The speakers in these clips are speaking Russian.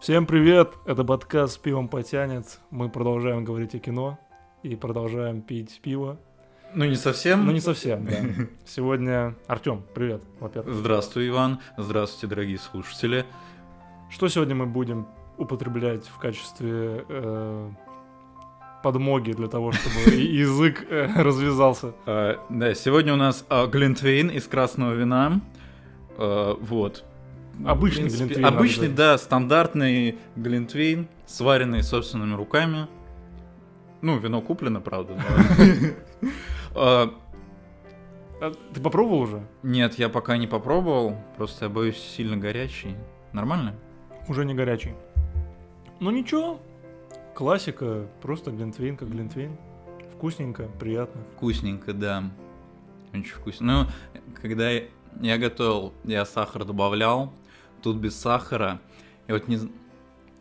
Всем привет! Это подкаст с пивом потянет. Мы продолжаем говорить о кино и продолжаем пить пиво. Ну, не совсем. Ну, не совсем, да. Сегодня Артем, привет, во-первых. Здравствуй, Иван. Здравствуйте, дорогие слушатели. Что сегодня мы будем употреблять в качестве э, подмоги для того, чтобы язык э, развязался? А, да, сегодня у нас а, глинтвейн из красного вина. А, вот. Обычный принципе, глинтвейн, Обычный, да, стандартный глинтвейн, сваренный собственными руками. Ну, вино куплено, правда. А, А Ты попробовал уже? Нет, я пока не попробовал, просто я боюсь сильно горячий. Нормально? Уже не горячий. Ну ничего, классика, просто глинтвейн как глинтвейн. Вкусненько, приятно. Вкусненько, да. Очень вкусно. Ну, когда я готовил, я сахар добавлял, тут без сахара. И вот не...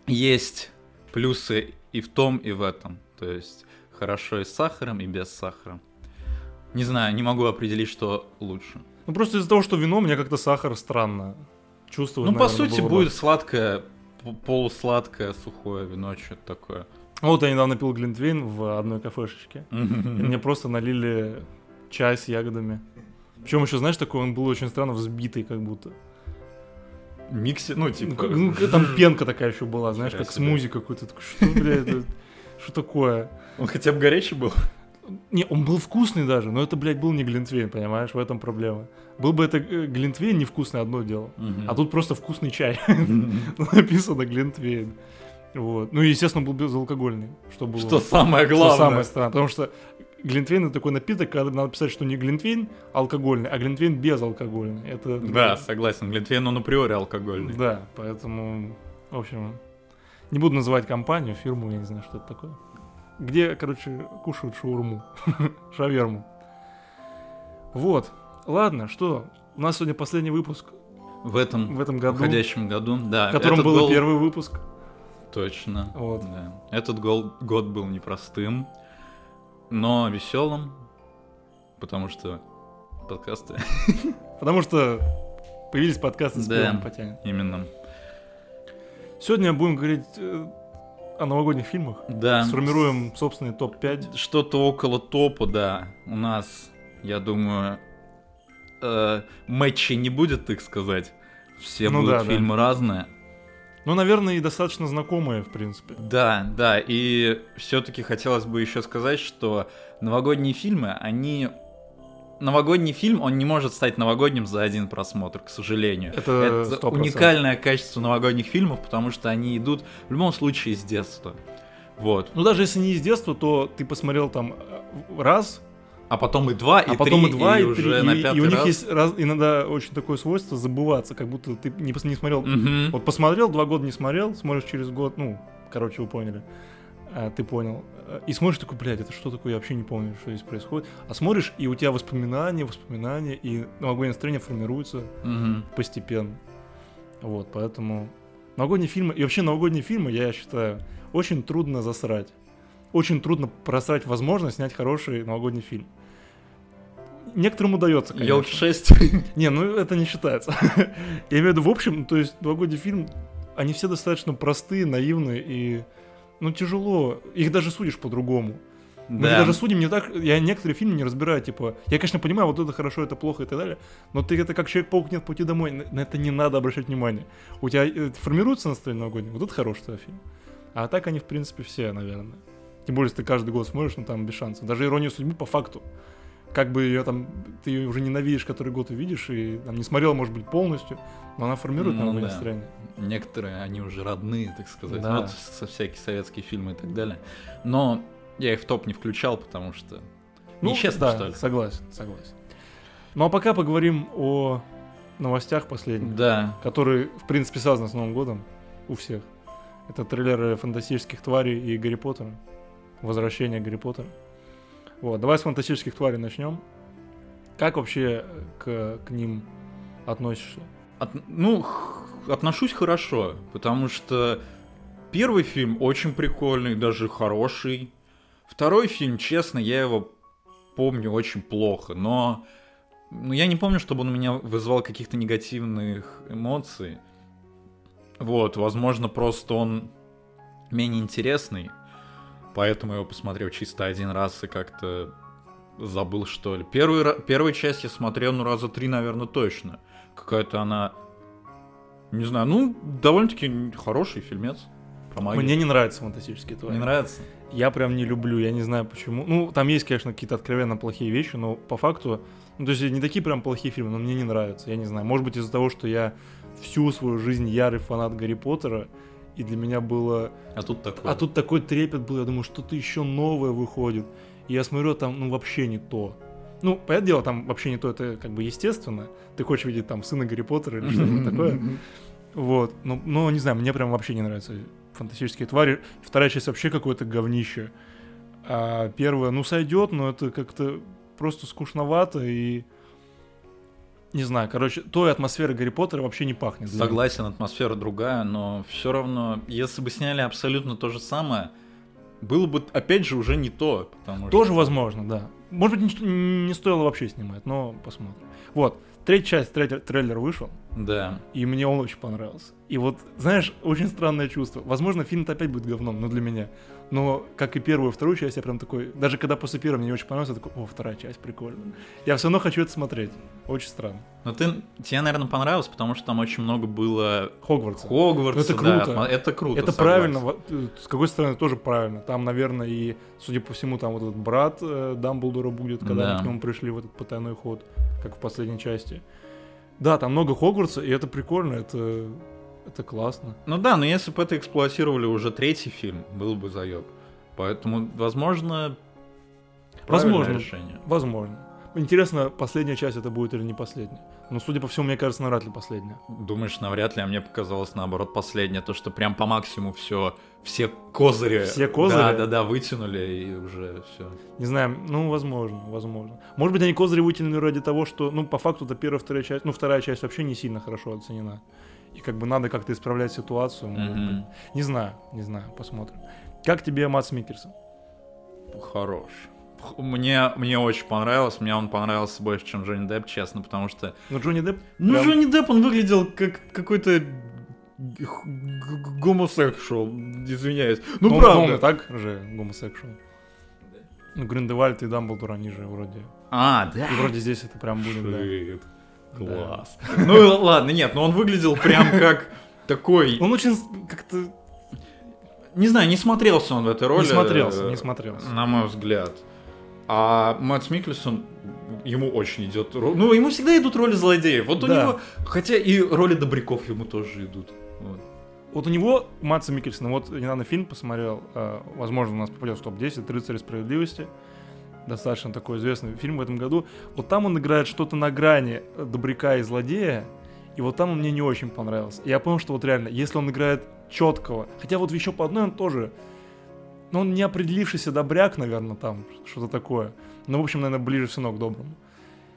есть плюсы и в том, и в этом. То есть хорошо и с сахаром, и без сахара. Не знаю, не могу определить, что лучше. Ну просто из-за того, что вино, мне как-то сахар странно чувствую. ну, по сути, будет сладкое, п- полусладкое, сухое вино, что-то такое. Вот я недавно пил глинтвейн в одной кафешечке. И мне просто налили чай с ягодами. Причем еще, знаешь, такой он был очень странно взбитый, как будто. Миксе, ну, Ну, типа... как- ну, там пенка такая еще была, знаешь, как себе. смузи какой-то. Что, блядь, это- что такое? Он хотя бы горячий был? Не, он был вкусный даже, но это, блядь, был не глинтвейн, понимаешь, в этом проблема. Был бы это э, глинтвейн невкусный, одно дело. А тут просто вкусный чай. Написано глинтвейн. Вот. Ну и, естественно, был безалкогольный, что было. Что самое что главное. самое странное. Потому что глинтвейн это такой напиток, когда надо писать, что не глинтвейн алкогольный, а глинтвейн безалкогольный. Это Да, согласен. Глинтвейн, он априори алкогольный. Да, поэтому, в общем, не буду называть компанию, фирму, я не знаю, что это такое. Где, короче, кушают шаурму, шаверму. Вот. Ладно, что? У нас сегодня последний выпуск В этом в этом году, уходящем году, да. в котором был гол- первый выпуск. Точно. Вот. да. Этот гол- год был непростым, но веселым, потому что подкасты Потому что появились подкасты с Да. пивом потянет. именно. Сегодня будем говорить э, о новогодних фильмах. Да. Сформируем собственный топ-5. Что-то около топа, да. У нас, я думаю, э, матчей не будет, так сказать. Все Ну будут да, да. фильмы разные. Ну, наверное, и достаточно знакомые, в принципе. Да, да, и все-таки хотелось бы еще сказать, что новогодние фильмы, они... Новогодний фильм, он не может стать новогодним за один просмотр, к сожалению. Это Это 100%. уникальное качество новогодних фильмов, потому что они идут в любом случае с детства. Вот. Ну, даже если не из детства, то ты посмотрел там э, раз, А потом и два, и а потом три, и два, и, уже три, на и, пятый и у них раз. есть раз, иногда очень такое свойство забываться, как будто ты не, не смотрел. Мгм. Вот посмотрел, два года не смотрел, смотришь через год, ну, короче, вы поняли, А, ты понял. И смотришь такой, блядь, это что такое, я вообще не помню, что здесь происходит. А смотришь, и у тебя воспоминания, воспоминания, и новогоднее настроение формируется Мгм. постепенно. Вот, поэтому новогодние фильмы, и вообще новогодние фильмы, я считаю, очень трудно засрать. Очень трудно просрать возможность снять хороший новогодний фильм. Некоторым удается, конечно. Елки 6. Не, ну это не считается. Я имею в виду, в общем, то есть новогодний фильм, они все достаточно простые, наивные и, ну, тяжело. Их даже судишь по-другому. Мы их даже судим не так, я некоторые фильмы не разбираю, типа, я, конечно, понимаю, вот это хорошо, это плохо и так далее, но ты это как Человек-паук нет пути домой, на на это не надо обращать внимание. У тебя э, формируется настроение новогоднее, вот это хороший твой фильм. А так они, в принципе, все, наверное. Тем более, если ты каждый год смотришь, ну там без шансов. Даже иронию судьбы по факту. Как бы ее там, ты ее уже ненавидишь, который год увидишь, и там не смотрел, может быть, полностью, но она формирует Ну да. настроение. Некоторые, они уже родные, так сказать. Да. Ну, вот со всякие советские фильмы и так далее. Но я их в топ не включал, потому что... Нечестно, Ну, да, что ли? согласен, согласен. Ну а пока поговорим о новостях последних. Да. который, в принципе, связан с Новым годом у всех. Это трейлеры фантастических тварей и Гарри Поттера. Возвращение Гарри Поттера. Вот, давай с фантастических тварей начнем. Как вообще э, к, к ним относишься? От- ну, отношусь хорошо, потому что первый фильм очень прикольный, даже хороший. Второй фильм, честно, я его помню очень плохо, но ну, я не помню, чтобы он у меня вызвал каких-то негативных эмоций. Вот, возможно, просто он менее интересный, поэтому я его посмотрел чисто один раз и как-то забыл, что ли. Первый, ра- первую часть я смотрел, ну, раза три, наверное, точно. Какая-то она, не знаю, ну, довольно-таки хороший фильмец. Про магию. Мне не нравятся фантастические твари. не нравится? Я прям не люблю, я не знаю почему. Ну, там есть, конечно, какие-то откровенно плохие вещи, но по факту, ну, то есть не такие прям плохие фильмы, но мне не нравятся, я не знаю. Может быть, из-за того, что я всю свою жизнь ярый фанат Гарри Поттера, и для меня было... А тут такое. А тут такой трепет был, я думаю, что-то еще новое выходит. И я смотрю, там, ну, вообще не то. Ну, понятное дело, там вообще не то, это как бы естественно. Ты хочешь видеть там сына Гарри Поттера или что-нибудь такое. Вот. Но, но, не знаю, мне прям вообще не нравятся фантастические твари. Вторая часть вообще какое-то говнище. А первая, ну, сойдет, но это как-то просто скучновато и... Не знаю, короче, той атмосферы Гарри Поттера вообще не пахнет. Согласен, атмосфера другая, но все равно, если бы сняли абсолютно то же самое, было бы, опять же, уже не то. Потому Тоже что... возможно, да. Может быть, не, не стоило вообще снимать, но посмотрим. Вот, третья часть, трейлер, трейлер вышел, Да. и мне он очень понравился. И вот, знаешь, очень странное чувство. Возможно, фильм-то опять будет говном, но для меня. Но, как и первую и вторую часть, я прям такой... Даже когда после первой мне не очень понравилось, я такой, о, вторая часть, прикольно. Я все равно хочу это смотреть. Очень странно. Но ты, тебе, наверное, понравилось, потому что там очень много было Хогвартс. Хогвартса. Это да, круто. атмо- это круто. Это согласен. правильно, э, с какой стороны тоже правильно. Там, наверное, и, судя по всему, там вот этот брат э, Дамблдора будет, когда Да. они к нему пришли в этот потайной ход, как в последней части. Да, там много Хогвартса, и это прикольно, это, это классно. Ну да, но если бы это эксплуатировали уже третий фильм, был бы заеб. Поэтому, возможно, Возможно. решение. Возможно. Интересно, последняя часть это будет или не последняя. Но, судя по всему, мне кажется, навряд ли последняя. Думаешь, навряд ли, а мне показалось наоборот последнее, то, что прям по максимуму все, все козыри. Все козыри? Да, да, да, вытянули и уже все. Не знаю, ну, возможно, возможно. Может быть, они козыри вытянули ради того, что, ну, по факту, это первая, вторая часть, ну, вторая часть вообще не сильно хорошо оценена. И как бы надо как-то исправлять ситуацию. быть. Не знаю, не знаю, посмотрим. Как тебе Матс Микерсон? Хорош. Мне, мне очень понравилось, мне он понравился больше, чем Джонни Депп, честно, потому что... Ну, Джонни Депп... Ну, прям- Джонни Депп, он выглядел как какой-то гомосексуал, извиняюсь. Ну, он- правда. Он и так же гомосексуал. Ну, Гриндевальд и Дамблдор, они же вроде... А, да. И вроде здесь это прям будет, да. Класс. Ну и ладно, нет, но он выглядел прям как такой... Он очень как-то... Не знаю, не смотрелся он в этой роли. Не смотрелся, э, не смотрелся. На мой взгляд. А Мэтт Микельсон, ему очень идет роль. Ну, ему всегда идут роли злодеев. Вот у Да. него. Хотя и роли добряков ему тоже идут. Вот. Вот у него, Матса Микельсона, вот недавно фильм посмотрел, э, возможно, у нас попадет в топ-10, «Рыцари справедливости». Достаточно такой известный фильм в этом году. Вот там он играет что-то на грани добряка и злодея, и вот там он мне не очень понравился. И я понял, что вот реально, если он играет четкого, хотя вот еще по одной он тоже, ну, он не определившийся добряк, наверное, там, что-то такое. Но, в общем, наверное, ближе все равно к доброму.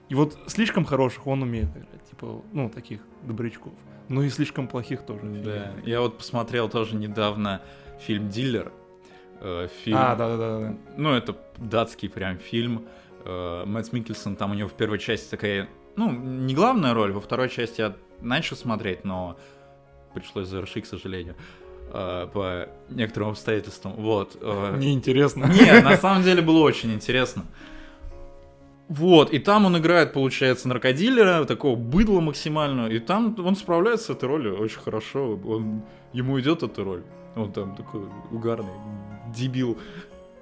И вот слишком хороших он умеет играть, типа, ну, таких добрячков. Ну и слишком плохих тоже. Да. Я вот посмотрел тоже недавно фильм Дилер. Э, Фильм. А, да-да-да. Ну, это датский прям фильм. Э, Мэтт Микельсон, там у него в первой части такая, ну, не главная роль, во второй части я начал смотреть, но пришлось завершить, к сожалению, э, по некоторым обстоятельствам. Вот. э, Неинтересно. Нет, на самом деле было очень интересно. Вот, и там он играет, получается, наркодилера, такого быдла максимально, и там он справляется с этой ролью очень хорошо, он, ему идет эта роль, он там такой угарный, дебил,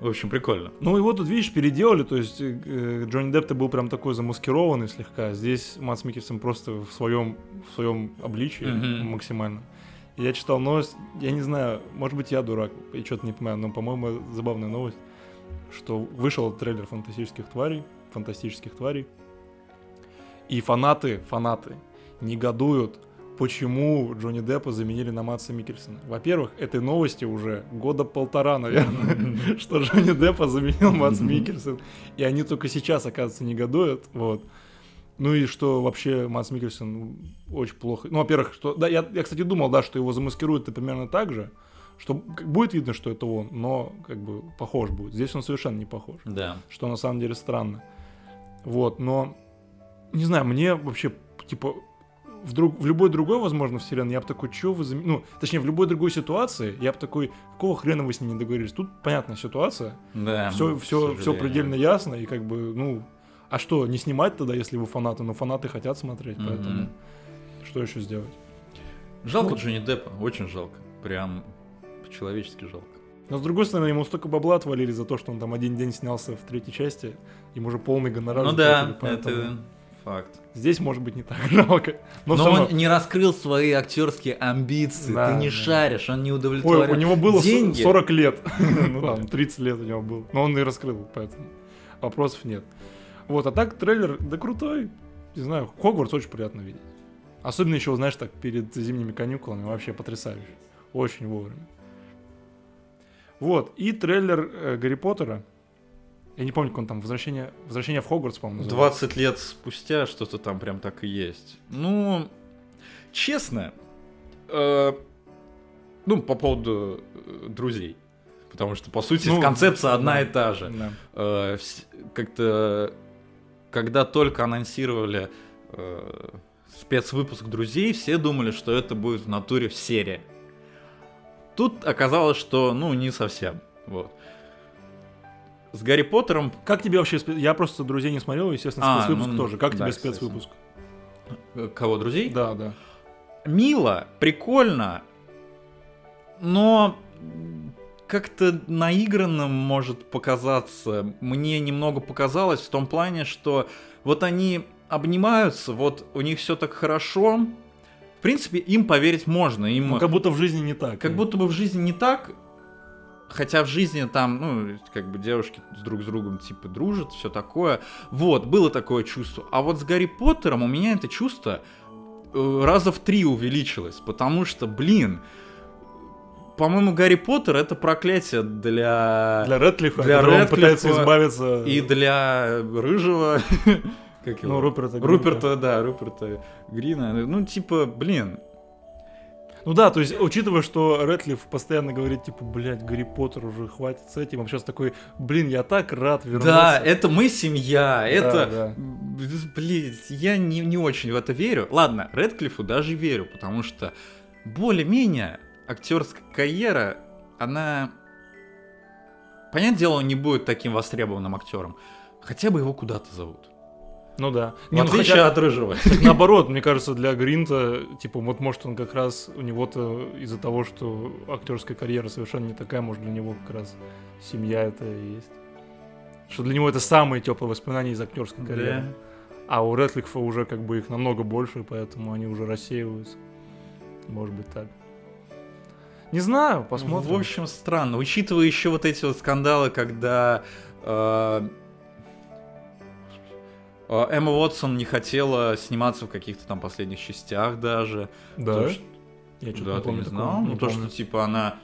в общем, прикольно. Ну его тут, видишь, переделали, то есть э, Джонни Депп-то был прям такой замаскированный слегка, здесь Матс Микельсон просто в своем, в своем обличии Мгм. максимально. Я читал новость, я не знаю, может быть я дурак, и что-то не понимаю, но, по-моему, забавная новость, что вышел трейлер фантастических тварей, фантастических тварей, и фанаты, фанаты негодуют, почему Джонни Деппа заменили на Матса Микельсона. Во-первых, этой новости уже года полтора, наверное, что Джонни Деппа заменил Матс Микельсон. И они только сейчас, оказывается, негодуют. Вот. Ну и что вообще Матс Микельсон очень плохо. Ну, во-первых, что. Да, я, я, кстати, думал, да, что его замаскируют примерно так же. Что будет видно, что это он, но как бы похож будет. Здесь он совершенно не похож Да. что на самом деле странно. Вот, но не знаю, мне вообще, типа, в, друг, в любой другой, возможно, вселенной я бы такой, что вы... Зам... Ну, точнее, в любой другой ситуации я бы такой, какого хрена вы с ним не договорились? Тут понятная ситуация, Да. все, ну, все, все предельно ясно, и как бы, ну, а что, не снимать тогда, если вы фанаты? Но фанаты хотят смотреть, Мгм. поэтому что еще сделать? Жалко Ну. Джонни Деппа, очень жалко. Прям по-человечески жалко. Но с другой стороны, ему столько бабла отвалили за то, что он там один день снялся в третьей части, ему уже полный гонорар. ну да, поэтому это факт. Здесь может быть не так жалко. Но, Но, равно- он не раскрыл свои актерские амбиции. Да, Ты не да. шаришь, он не Ой, удовлетворен. у него было Деньги. 40 лет. Ну там, 30 лет у него было. Но он и раскрыл, поэтому вопросов нет. Вот, а так трейлер, да крутой. Не знаю, Хогвартс очень приятно видеть. Особенно еще, знаешь, так перед зимними каникулами. Вообще потрясающе. Очень вовремя. Вот, и трейлер э, Гарри Поттера. Я не помню, как он там, Возвращение, Возвращение в Хогвартс, по-моему, называется. 20 лет спустя что-то там прям так и есть. Ну, честно, э, ну, по поводу э, друзей. Потому что, по сути, Ну, концепция одна да. и та же. Да. Э, как-то, когда только анонсировали э, спецвыпуск друзей, все думали, что это будет в натуре серия. Тут оказалось, что, ну, не совсем. Вот. С Гарри Поттером Как тебе вообще... спе- Я просто друзей не смотрел, естественно, А, спецвыпуск ну, тоже. Как да, тебе кстати. спецвыпуск? э, кого друзей? Да, да. мило, прикольно, но как-то наигранным может показаться. Мне немного показалось в том плане, что вот они обнимаются, вот у них все так хорошо. В принципе, им поверить можно. Им Ну, как будто в жизни не так. как будто бы в жизни не так, хотя в жизни там, ну, как бы девушки друг с другом типа дружат, все такое. Вот, было такое чувство. А вот с Гарри Поттером у меня это чувство э, раза в три увеличилось, потому что, блин, по-моему, Гарри Поттер это проклятие для, Для Рэдклиффа, Для которого он Рэдклиффа пытается избавиться... и для Рыжего. Как его? Ну, Руперта Гринта. Руперта, да, Руперта Грина. Ну, типа, блин, Ну да, то есть, учитывая, что Рэдклифф постоянно говорит, типа, блядь, Гарри Поттер уже хватит с этим, он сейчас такой, блин, я так рад вернуться. Да, это мы семья, это... да. Блин, я не, не очень в это верю. Ладно, Редклиффу даже верю, потому что более-менее актерская карьера, она... Понятное дело, он не будет таким востребованным актером. Хотя бы его куда-то зовут. Ну да. В Не, ну отличие хотя- от Рыжего. Так наоборот, мне кажется, для Гринта, типа, вот может он как раз у него-то из-за того, что актерская карьера совершенно не такая, может для него как раз семья это и есть. Что для него это самые теплые воспоминания из актерской карьеры. А у Рэдклиффа уже как бы их намного больше, поэтому они уже рассеиваются. Может быть так. Не знаю, посмотрим. В общем, странно. Учитывая еще вот эти вот скандалы, когда э, Эмма Уотсон не хотела сниматься в каких-то там последних частях даже. да. То, что- Я что-то Да, не ты помню не такого, знал? не Ну, то, помню. что, типа, она...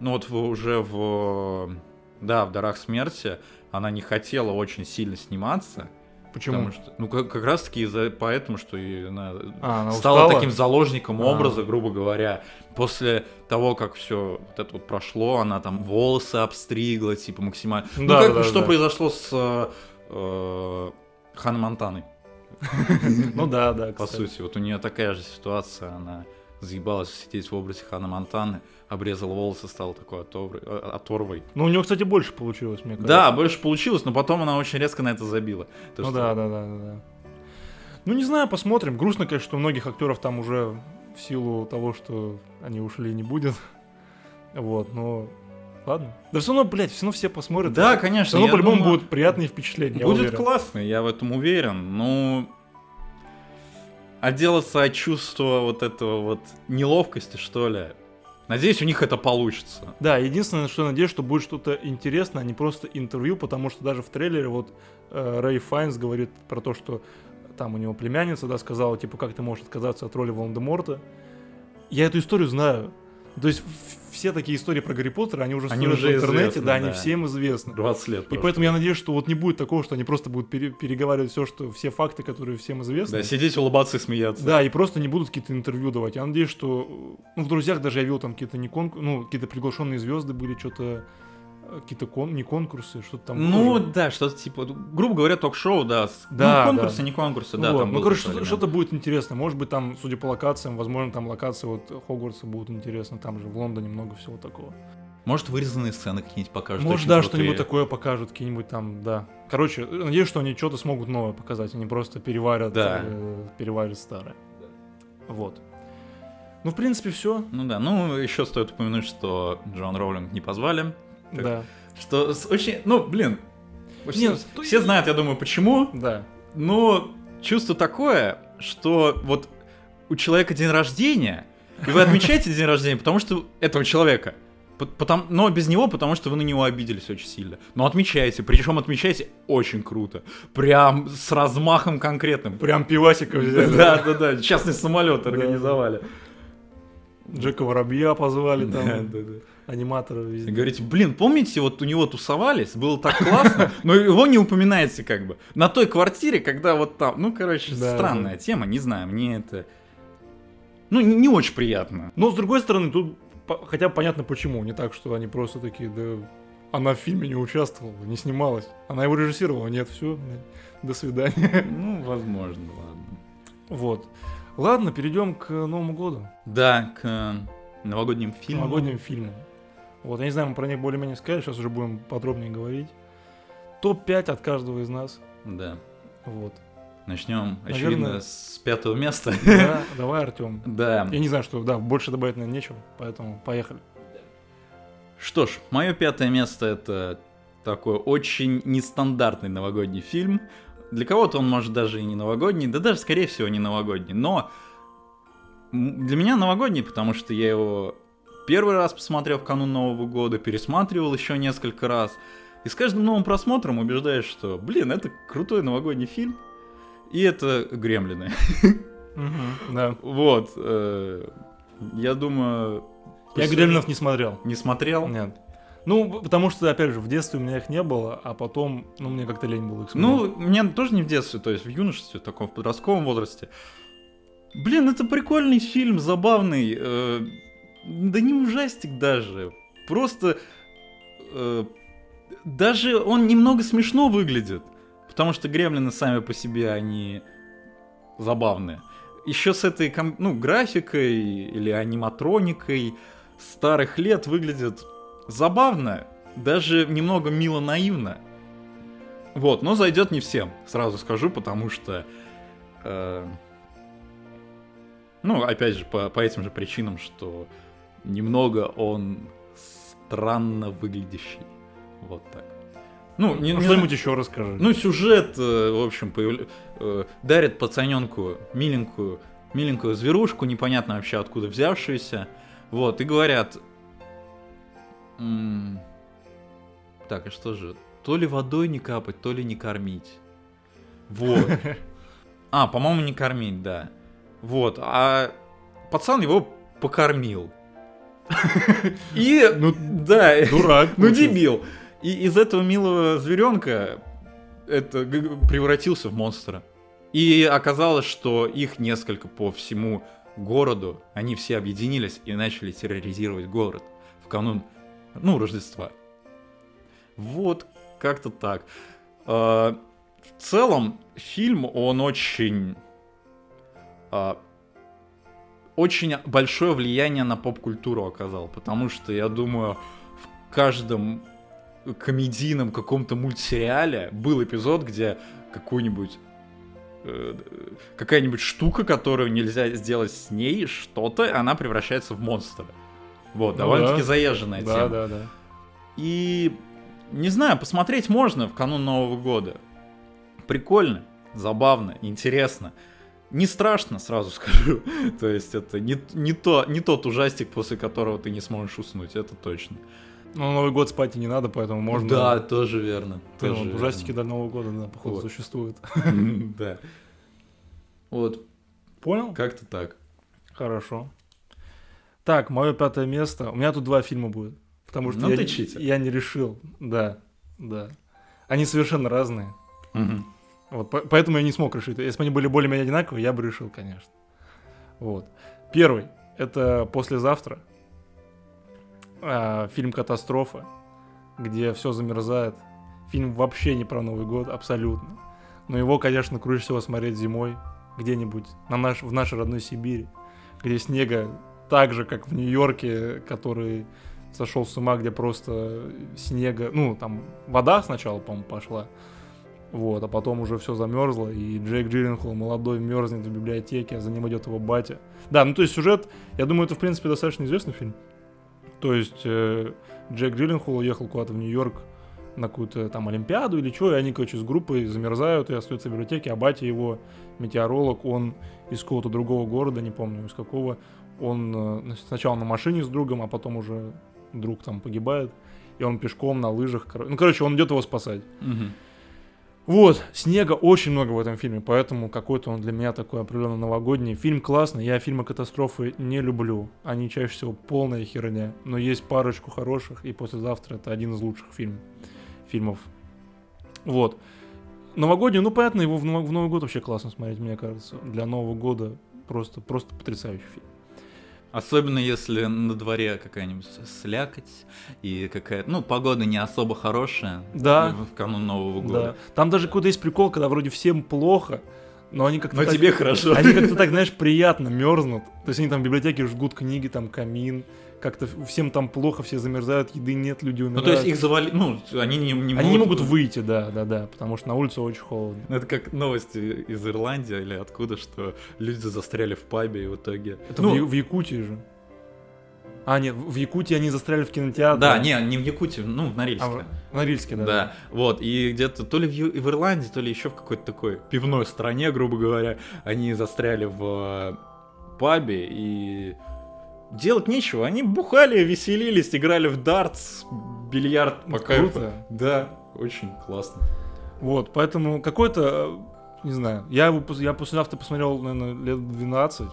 Ну, вот уже в... Да, в «Дарах смерти» она не хотела очень сильно сниматься. Почему? Потому что, ну, как, как раз-таки из-за поэтому, что и она А, она стала устала? таким заложником А. образа, грубо говоря. После того, как все вот это вот прошло, она там волосы обстригла, типа, максимально. Ну, Да, как да, что да. произошло с э, Ханной Монтаной, Ну да, да, по сути. Вот у нее такая же ситуация, она заебалась сидеть в образе Ханны Монтаны, обрезала волосы, стала такой оторвой. э, оторвой. Ну, у него, кстати, больше получилось, мне кажется. Да, больше получилось, но потом она очень резко на это забила. То, Ну что- да, да, да, да. Ну, не знаю, посмотрим. Грустно, конечно, что у многих актеров там уже в силу того, что они ушли, не будет. Вот, но... Ладно. Да все равно, блядь, все равно все посмотрят. Да, конечно. Все равно по-любому думаю, будут приятные впечатления, Будет уверен. классно, я в этом уверен. Ну, отделаться от чувства вот этого вот неловкости, что ли. Надеюсь, у них это получится. Да, единственное, что я надеюсь, что будет что-то интересное, а не просто интервью, потому что даже в трейлере вот э, Рэй Файнс говорит про то, что там у него племянница, да, сказала, типа, как ты можешь отказаться от роли Волан-де-Морта. Я эту историю знаю. То есть все такие истории про Гарри Поттера, они уже Они уже в интернете, известны, да, они да. всем известны. 20 лет И прошло. поэтому я надеюсь, что вот не будет такого, что они просто будут пере- переговаривать все, что все факты, которые всем известны. Да, сидеть, улыбаться и смеяться. Да, и просто не будут какие-то интервью давать. Я надеюсь, что... Ну, в «Друзьях» даже я видел там какие-то не конк... Ну, какие-то приглашенные звезды были, что-то... какие-то кон, не конкурсы, что-то там. Ну тоже. да, что-то типа, грубо говоря, ток-шоу, да. с- Да, ну, конкурсы, да. не конкурсы, да. Вот, там ну, короче, такой что- элемент. что-то будет интересно. Может быть, там, судя по локациям, возможно, там локации вот Хогвартса будут интересны. Там же в Лондоне много всего такого. Может, вырезанные сцены какие-нибудь покажут. Может, да, крутые. что-нибудь такое покажут, какие-нибудь там, да. Короче, надеюсь, что они что-то смогут новое показать, они просто переварят, Да. э, переварят старое. Вот. Ну, в принципе, все. Ну да, ну еще стоит упомянуть, что Джон Роулинг не позвали. Да. Что с- очень, ну, блин, все, Нет, то- все знают, я думаю, почему, Да. но чувство такое, что вот у человека день рождения, и вы отмечаете день рождения, потому что этого человека. П- Потом, но без него, потому что вы на него обиделись очень сильно. Но отмечаете, причем отмечаете очень круто. Прям с размахом конкретным. Прям пивасика взяли. Да, да, да, частный самолет Да. организовали. Джека Воробья позвали Да, там, да, да. Аниматоров И везде. говорите, блин, помните, вот у него тусовались, было так классно, но его не упоминается как бы. На той квартире, когда вот там, ну, короче, Да, странная тема, не знаю, мне это, ну, не, не очень приятно. Но, с другой стороны, тут хотя бы понятно почему. Не так, что они просто такие, да... Она в фильме не участвовала, не снималась. Она его режиссировала, нет, все, до свидания. Ну, возможно, ладно. Вот. Ладно, перейдем к Новому году. Да, к э, новогодним фильмам. новогодним фильмам. Вот, я не знаю, мы про них более-менее сказали, сейчас уже будем подробнее говорить. Топ-5 от каждого из нас. Да. Вот. Начнем, Наверное- очевидно, с пятого места. Да, давай, Артем. Да. Я не знаю, что, да, больше добавить, наверное, нечего, поэтому поехали. Что ж, мое пятое место это такой очень нестандартный новогодний фильм. Для кого-то он может даже и не новогодний, да даже скорее всего не новогодний, но для меня новогодний, потому что я его первый раз посмотрел в канун Нового года, пересматривал еще несколько раз. И с каждым новым просмотром убеждаюсь, что, блин, это крутой новогодний фильм. И это Гремлины. Да. Вот. э, Я думаю... Я Гремлинов не смотрел. Не смотрел? Нет. Ну, потому что, опять же, в детстве у меня их не было, а потом, ну, мне как-то лень было их смотреть. Ну, мне тоже не в детстве, то есть в юношестве, в таком в подростковом возрасте. Блин, это прикольный фильм, забавный. Э, да не ужастик даже. Просто... э, даже он немного смешно выглядит. Потому что гремлины сами по себе, они забавные. Еще с этой ну, графикой или аниматроникой старых лет выглядит забавно, даже немного мило наивно. Вот, но зайдет не всем, сразу скажу, потому что, э, ну, опять же, по, по этим же причинам, что немного он странно выглядящий. Вот так. Ну, не, Ну, не что-нибудь еще расскажи. ну, сюжет, э, в общем, появля- э, дарит пацаненку миленькую, миленькую зверушку, непонятно вообще откуда взявшуюся. Вот, и говорят... м, Так, а что же? То ли водой не капать, то ли не кормить. Вот. А, по-моему, не кормить, да. Вот, а пацан его покормил. И, Ну, да, Дурак. ну, дебил. И из этого милого зверенка это превратился в монстра. И оказалось, что их несколько по всему городу, они все объединились и начали терроризировать город в канун, ну, Рождества. Вот, как-то так. А, В целом, фильм, он очень... Очень большое влияние на поп-культуру оказал, потому что, я думаю, в каждом комедийном каком-то мультсериале был эпизод, где какой-нибудь э, какая-нибудь штука, которую нельзя сделать с ней, что-то, она превращается в монстра. Вот, Ну довольно-таки да. заезженная Да, тема. да, да. И не знаю, посмотреть можно в канун Нового года. Прикольно, забавно, интересно. Не страшно, сразу скажу. То есть это не, не, то, не тот ужастик, после которого ты не сможешь уснуть, это точно. Ну, Новый год спать и не надо, поэтому можно... Да, тоже верно. Ну, тоже вот верно. ужастики до Нового года, да, походу, Вот. существуют. Да. Вот, Понял? как-то так. Хорошо. Так, мое пятое место. У меня тут два фильма будет. Потому что Ну я, я не решил. Да, да. Они совершенно разные. Мгм. Вот, по- поэтому я не смог решить. Если бы они были более-менее одинаковые, я бы решил, конечно. Вот. Первый. Это «Послезавтра». А, фильм «Катастрофа». где все замерзает. Фильм вообще не про Новый год, абсолютно. Но его, конечно, круче всего смотреть зимой, где-нибудь на наш, в нашей родной Сибири, где снега так же, как в Нью-Йорке, который сошел с ума, где просто снега, ну, там вода сначала, по-моему, пошла, вот, а потом уже все замерзло, и Джейк Джилленхол молодой мерзнет в библиотеке, а за ним идет его батя. Да, ну то есть сюжет, я думаю, это в принципе достаточно известный фильм. То есть э, Джейк Джилленхол уехал куда-то в Нью-Йорк на какую-то там Олимпиаду или что, и они, короче, с группой замерзают и остаются в библиотеке, а батя его метеоролог, он из какого-то другого города, не помню из какого, он э, сначала на машине с другом, а потом уже друг там погибает, и он пешком на лыжах, ну, короче, он идет его спасать. Мгм. Вот, снега очень много в этом фильме, поэтому какой-то он для меня такой определенно новогодний. Фильм классный, я фильмы катастрофы не люблю, они чаще всего полная херня, но есть парочку хороших, и послезавтра это один из лучших фильм, фильмов. Вот. Новогодний, ну понятно, его в, в Новый год вообще классно смотреть, мне кажется. Для Нового года просто, просто потрясающий фильм. Особенно если на дворе какая-нибудь слякоть и какая-то, ну, погода не особо хорошая. Да. В канун Нового Да. года. Там даже какой-то есть прикол, когда вроде всем плохо, но они как-то Но так- тебе хорошо. Они как-то так, знаешь, приятно мерзнут. То есть они там в библиотеке жгут книги, там камин. Как-то всем там плохо, все замерзают, еды нет, люди Ну, умирают. то есть их завали... Ну, они не, не Они не могут выйти, да, да, да, потому что на улице очень холодно. Ну, Это как новости из Ирландии или откуда, что люди застряли в пабе и в итоге... Это ну, в, в Якутии же. А, нет, в Якутии они застряли в кинотеатре. Да, не, не в Якутии, ну, в А, Норильске. в- на Рильске, да. Да, вот, и где-то то ли в, Ю- в Ирландии, то ли еще в какой-то такой пивной стране, грубо говоря, они застряли в э, пабе и делать нечего. Они бухали, веселились, играли в дартс, бильярд по. Круто. Да, очень классно. Вот, поэтому какой-то, э, не знаю, я его, я послезавтра посмотрел, наверное, лет 12.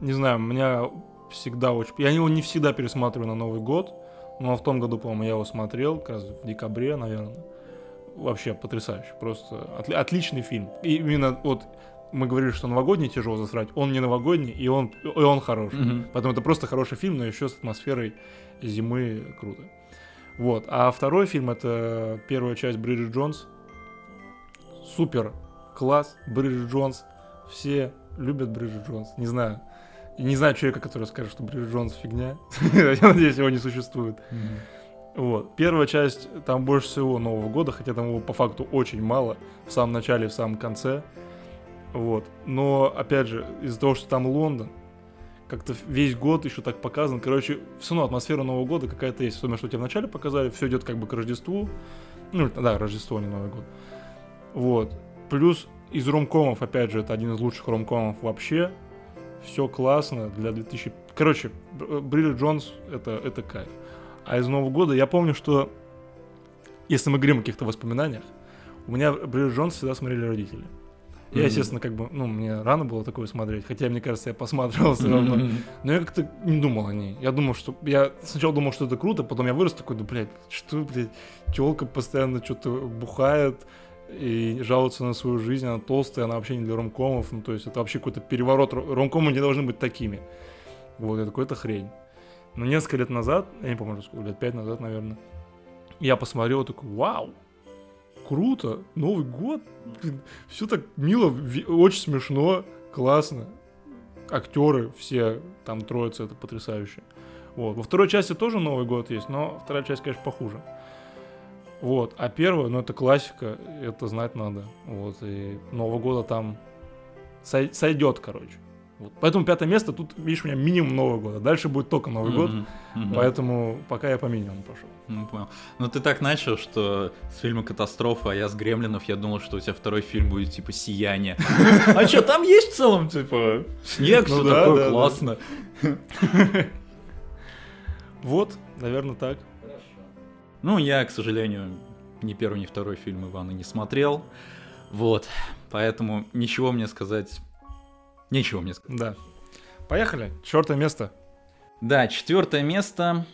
Не знаю, у меня всегда очень... Я его не всегда пересматриваю на Новый год, но в том году, по-моему, я его смотрел, как раз в декабре, наверное. Вообще потрясающий, просто отли- отличный фильм. И именно вот мы говорили, что новогодний тяжело засрать, он не новогодний, и он, и он хороший. Мгм. Поэтому это просто хороший фильм, но еще с атмосферой зимы круто. Вот. А второй фильм это первая часть Бриджит Джонс. Супер класс, Бриджит Джонс. Все любят Бриджит Джонс. Не знаю. Не знаю человека, который скажет, что Бриджит Джонс фигня. Я надеюсь, его не существует. Вот. Первая часть, там больше всего Нового года, хотя там его по факту очень мало. В самом начале и в самом конце. Вот. Но, опять же, из-за того, что там Лондон, как-то весь год еще так показан. Короче, все равно атмосфера Нового года какая-то есть. Особенно, что тебе вначале показали, все идет как бы к Рождеству. Ну, да, Рождество, не Новый год. Вот. Плюс из ромкомов, опять же, это один из лучших ромкомов вообще. Все классно для 2000... Короче, Б- Бриджит Джонс это, это кайф. А из Нового года я помню, что если мы говорим о каких-то воспоминаниях, у меня Бриджит Джонс всегда смотрели родители. Я, естественно, как бы, ну, мне рано было такое смотреть, хотя, мне кажется, я посматривал все равно. Но я как-то не думал о ней. Я думал, что... Я сначала думал, что это круто, потом я вырос такой, да, блядь, что, блядь, челка постоянно что-то бухает и жалуется на свою жизнь, она толстая, она вообще не для ромкомов, ну, то есть это вообще какой-то переворот. Ро- Ромкомы не должны быть такими. Вот, это какая-то хрень. Но несколько лет назад, я не помню, сколько, лет пять назад, наверное, я посмотрел такой, вау, круто, Новый год, все так мило, очень смешно, классно. Актеры все, там троица, это потрясающе. Вот. Во второй части тоже Новый год есть, но вторая часть, конечно, похуже. Вот. А первая, ну, это классика, это знать надо. Вот. И Нового года там сой- сойдет, короче. Вот. Поэтому пятое место, тут, видишь, у меня минимум Нового года. Дальше будет только Новый год. Мгм. Мгм. Поэтому пока я по минимуму пошел. Ну, понял. Ну, ты так начал, что с фильма «Катастрофа», а я с «Гремлинов», я думал, что у тебя второй фильм будет, типа, «Сияние». А что, там есть в целом, типа, снег, Ну все такое классно. Вот, наверное, так. Ну, я, к сожалению, ни первый, ни второй фильм Ивана не смотрел. Вот, поэтому ничего мне сказать... Нечего мне сказать. Да. Поехали. Четвертое место. Да, четвертое место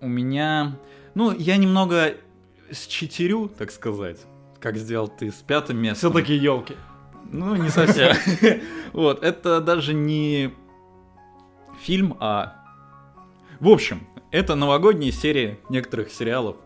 у меня... Ну, я немного считерю, так сказать, как сделал ты с пятым местом. Все-таки елки. Ну, не совсем. Вот, это даже не фильм, а... В общем, это новогодние серии некоторых сериалов.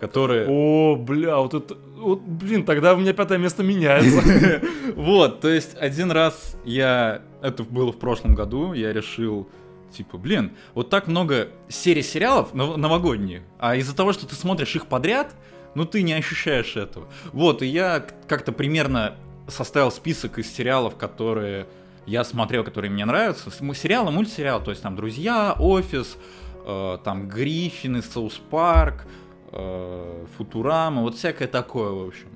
Которые... О, бля, вот это... Вот, блин, тогда у меня пятое место меняется. Вот, то есть один раз я... Это было в прошлом году, я решил Типа, блин, вот так много серий сериалов новогодних, а из-за того, что ты смотришь их подряд, ну ты не ощущаешь этого. Вот, и я как-то примерно составил список из сериалов, которые я смотрел, которые мне нравятся. Сериалы, мультсериалы, то есть там «Друзья», «Офис», э, там «Гриффины», «Соус Парк», э, «Футурама», вот всякое такое, в общем.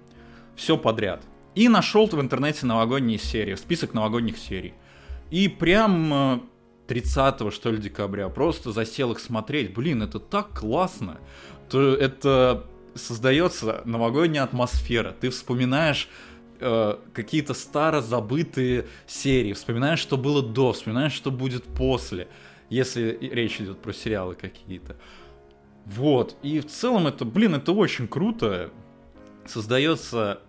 Все подряд. И нашел в интернете новогодние серии, список новогодних серий. И прям э, 30 что ли декабря просто засел их смотреть. Блин, это так классно. То это создается новогодняя атмосфера. Ты вспоминаешь э, какие-то старо забытые серии, вспоминаешь, что было до, вспоминаешь, что будет после, если речь идет про сериалы какие-то. Вот. И в целом это, блин, это очень круто. Создается,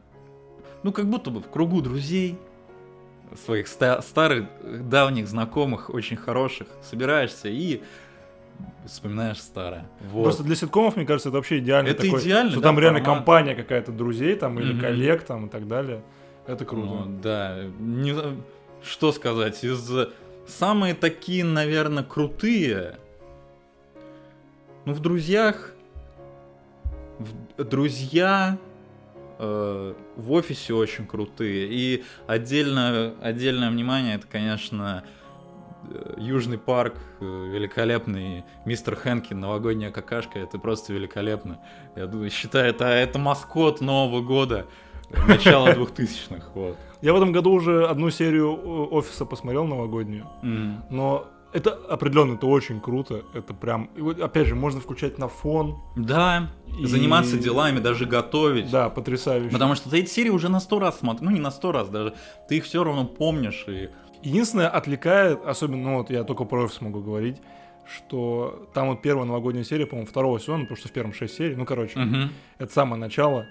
ну, как будто бы в кругу друзей, своих ста- старых, давних знакомых, очень хороших, собираешься и вспоминаешь старое. Вот. Просто для ситкомов, мне кажется, это вообще идеально. Это такой, идеально, Что да, там реально формат. компания какая-то друзей там или mm-hmm. коллег там и так далее. Это круто. Ну, да. Не, что сказать, из самые такие, наверное, крутые. Ну, в друзьях. В, друзья Э, в офисе очень крутые. И отдельно, отдельное внимание, это, конечно, э, Южный парк, э, великолепный мистер Хэнкин, новогодняя какашка, это просто великолепно. Я думаю, считаю, это, это маскот Нового года, начала двухтысячных. Вот. Я в этом году уже одну серию офиса посмотрел новогоднюю, mm. но это определенно, это очень круто. Это прям, опять же, можно включать на фон. Да, и... заниматься делами, даже готовить. Да, потрясающе. Потому что ты эти серии уже на сто раз смотришь, ну не на сто раз даже, ты их все равно помнишь. И... Единственное, отвлекает, особенно, ну вот я только про офис могу говорить, что там вот первая новогодняя серия, по-моему, второго сезона, потому что в первом шесть серий, ну короче, угу. это самое начало.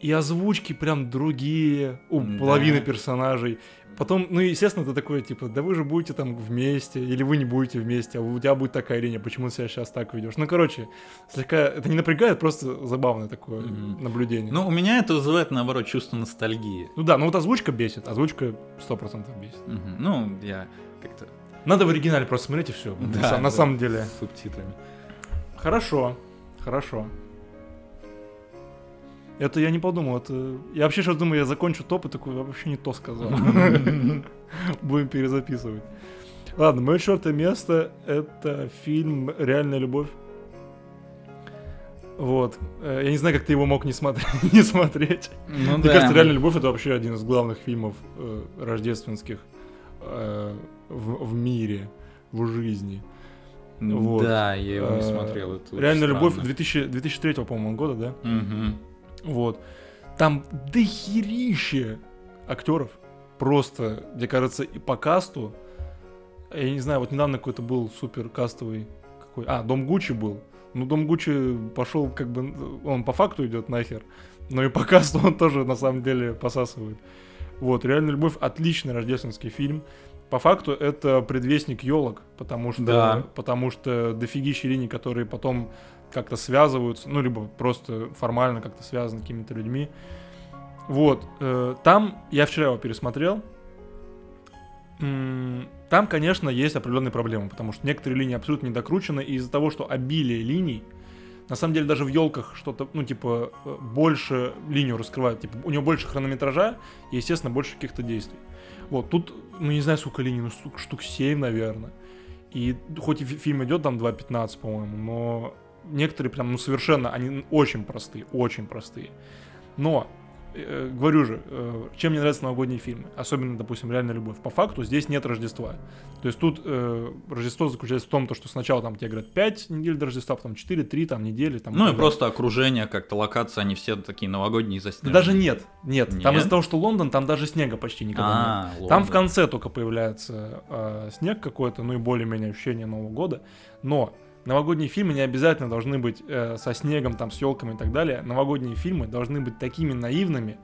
И озвучки прям другие у да. половины персонажей. Потом, ну, естественно, ты такой, типа, да вы же будете там вместе, или вы не будете вместе, а у тебя будет такая линия, почему ты себя сейчас так ведешь. Ну, короче, слегка, это не напрягает, просто забавное такое mm-hmm. наблюдение. Ну, у меня это вызывает, наоборот, чувство ностальгии. Ну да, ну вот озвучка бесит, озвучка 100% бесит. Mm-hmm. Ну, я как-то... Надо в оригинале просто смотреть и все. Да, на, да, самом деле. С субтитрами. Хорошо, хорошо. Это я не подумал. Это... Я вообще сейчас думаю, я закончу топ и такой, я вообще не то сказал. Будем перезаписывать. Ладно, мое четвертое место — это фильм «Реальная любовь». Вот. Э, я не знаю, как ты его мог не, смотреть. не смотреть. Ну, Мне да. кажется, «Реальная любовь» — это вообще один из главных фильмов э, рождественских э, в, в мире, в жизни. Вот. Да, я его не смотрел. Это «Реальная любовь» 2000, 2003, по-моему, года, да? Угу. Вот. Там дохерище актеров. Просто, мне кажется, и по касту. Я не знаю, вот недавно какой-то был супер кастовый какой. А, Дом Гуччи был. Ну, Дом Гуччи пошел, как бы, он по факту идет нахер. Но и по касту он тоже, на самом деле, посасывает. Вот, «Реальная любовь» — отличный рождественский фильм. По факту это предвестник елок, потому что, да. потому что дофигища линий, которые потом как-то связываются, ну, либо просто формально как-то связаны какими-то людьми. Вот, э, там, я вчера его пересмотрел, там, конечно, есть определенные проблемы, потому что некоторые линии абсолютно не докручены, и из-за того, что обилие линий, на самом деле даже в елках что-то, ну, типа, э, больше линию раскрывают, типа, у него больше хронометража и, естественно, больше каких-то действий. Вот, тут, ну, не знаю, сколько линий, ну, штук, штук 7, наверное. И хоть и фильм идет там 2.15, по-моему, но некоторые прям, ну, совершенно, они очень простые, очень простые. Но, э, говорю же, э, чем мне нравятся новогодние фильмы, особенно, допустим, «Реальная любовь», по факту здесь нет Рождества. То есть тут э, Рождество заключается в том, то, что сначала там тебе говорят 5 недель до Рождества, потом 4, 3 там недели. Там, ну и просто окружение, как-то локация, они все такие новогодние заснеженные. Даже нет, нет, нет. Там из-за того, что Лондон, там даже снега почти никогда а, нет. Лондон. Там в конце только появляется э, снег какой-то, ну и более-менее ощущение Нового года. Но новогодние фильмы не обязательно должны быть э, со снегом, там, с елками и так далее. Новогодние фильмы должны быть такими наивными,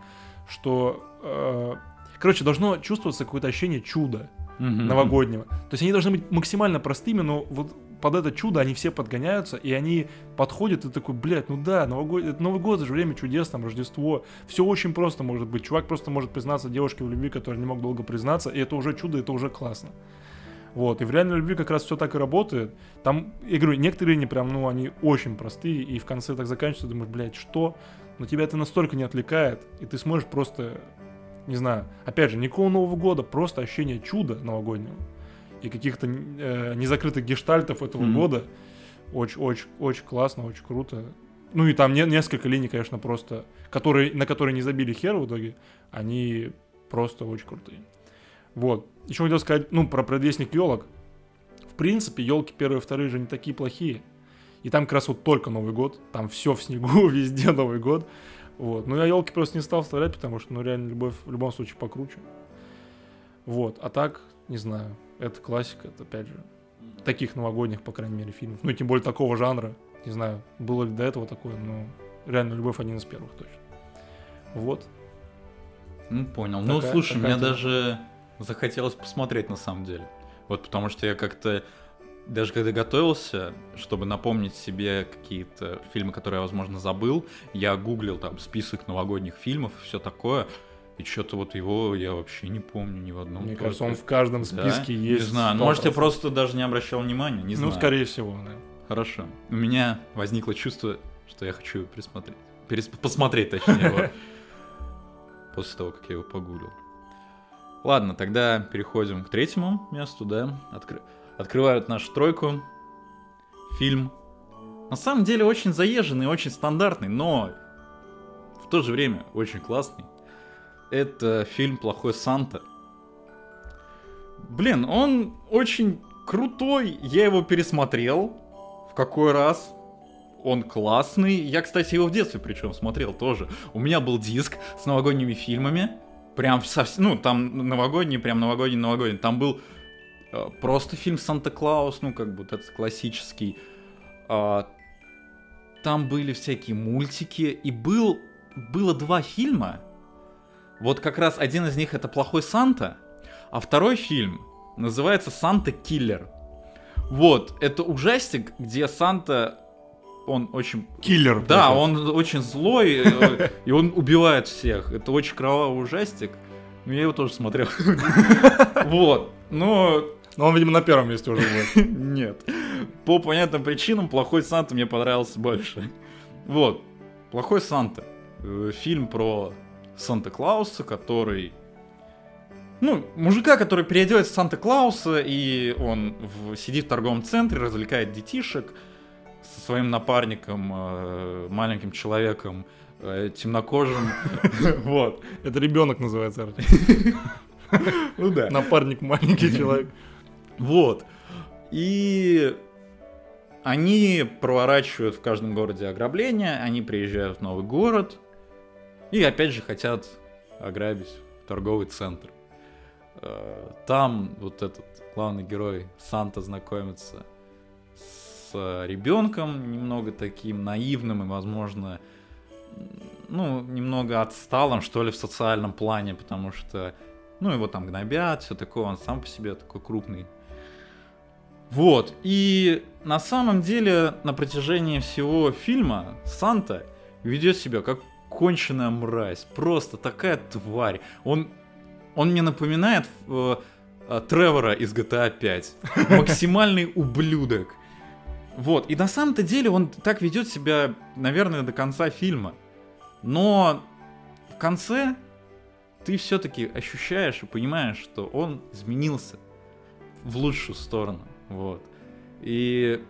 что, э, короче, должно чувствоваться какое-то ощущение чуда угу. новогоднего. То есть они должны быть максимально простыми, но вот под это чудо они все подгоняются, и они подходят, и такой, блядь, ну да, Новый год, это Новый год, это же время чудес, там, Рождество. Все очень просто может быть. Чувак просто может признаться девушке в любви, которая не мог долго признаться, и это уже чудо, это уже классно. Вот, и в реальной любви как раз все так и работает. Там, я говорю, некоторые не прям, ну, они очень простые, и в конце так заканчиваются, думаешь, блядь, что? Но тебя это настолько не отвлекает, и ты сможешь просто, не знаю, опять же, никакого Нового года, просто ощущение чуда новогоднего и каких-то э, незакрытых гештальтов этого mm-hmm. года. Очень-очень-очень классно, очень круто. Ну и там не, несколько линий, конечно, просто, которые, на которые не забили хер в итоге, они просто очень крутые. Вот. Еще хотел сказать, ну, про предвестник елок. В принципе, елки первые и вторые же не такие плохие. И там как раз вот только Новый год, там все в снегу, везде Новый год. Вот. Ну, я елки просто не стал вставлять, потому что, ну, реально, любовь в любом случае покруче. Вот. А так, не знаю, это классика, это опять же, таких новогодних, по крайней мере, фильмов. Ну, и тем более такого жанра. Не знаю, было ли до этого такое, но реально любовь один из первых точно. Вот. Ну, понял. Ну, такая, ну, слушай, такая мне тема. даже захотелось посмотреть на самом деле. Вот потому что я как-то даже когда готовился, чтобы напомнить себе какие-то фильмы, которые я, возможно, забыл, я гуглил там список новогодних фильмов и все такое. И что-то вот его я вообще не помню ни в одном. Мне кажется, он в каждом списке да? есть. Не знаю, ну, может, я просто даже не обращал внимания, не ну, знаю. Ну, скорее всего, да. Хорошо. У меня возникло чувство, что я хочу пересмотреть. Перес... Посмотреть, точнее, его. После того, как я его погуглил. Ладно, тогда переходим к третьему месту, да. Откры... Открывают нашу тройку. Фильм. На самом деле очень заезженный, очень стандартный, но в то же время очень классный. Это фильм «Плохой Санта». Блин, он очень крутой. Я его пересмотрел. В какой раз? Он классный. Я, кстати, его в детстве причем смотрел тоже. У меня был диск с новогодними фильмами. Прям совсем, ну, там новогодний, прям новогодний, новогодний. Там был э, просто фильм Санта-Клаус, ну, как бы вот этот классический. Э, там были всякие мультики, и был, было два фильма. Вот как раз один из них это «Плохой Санта», а второй фильм называется «Санта-киллер». Вот, это ужастик, где Санта он очень... Киллер. Да, он очень злой, э, и он убивает всех. Это очень кровавый ужастик. Я его тоже смотрел. Вот. Но... Но он, видимо, на первом месте уже будет. Нет. По понятным причинам «Плохой Санта» мне понравился больше. Вот. «Плохой Санта». Э, фильм про Санта-Клауса, который... Ну, мужика, который переодевается в Санта-Клауса, и он в... сидит в торговом центре, развлекает детишек, со своим напарником, э, маленьким человеком, э, темнокожим. Вот. Это ребенок называется, Ну да. Напарник маленький человек. Вот. И они проворачивают в каждом городе ограбления, они приезжают в новый город и опять же хотят ограбить торговый центр. Э, там вот этот главный герой Санта знакомится ребенком, немного таким наивным и, возможно, ну, немного отсталым, что ли, в социальном плане, потому что, ну, его там гнобят, все такое, он сам по себе такой крупный. Вот, и на самом деле на протяжении всего фильма Санта ведет себя как конченая мразь, просто такая тварь. Он, он мне напоминает э, э, Тревора из GTA 5. Максимальный ублюдок. Вот, и на самом-то деле он так ведет себя, наверное, до конца фильма. Но в конце ты все-таки ощущаешь и понимаешь, что он изменился в лучшую сторону. Вот. И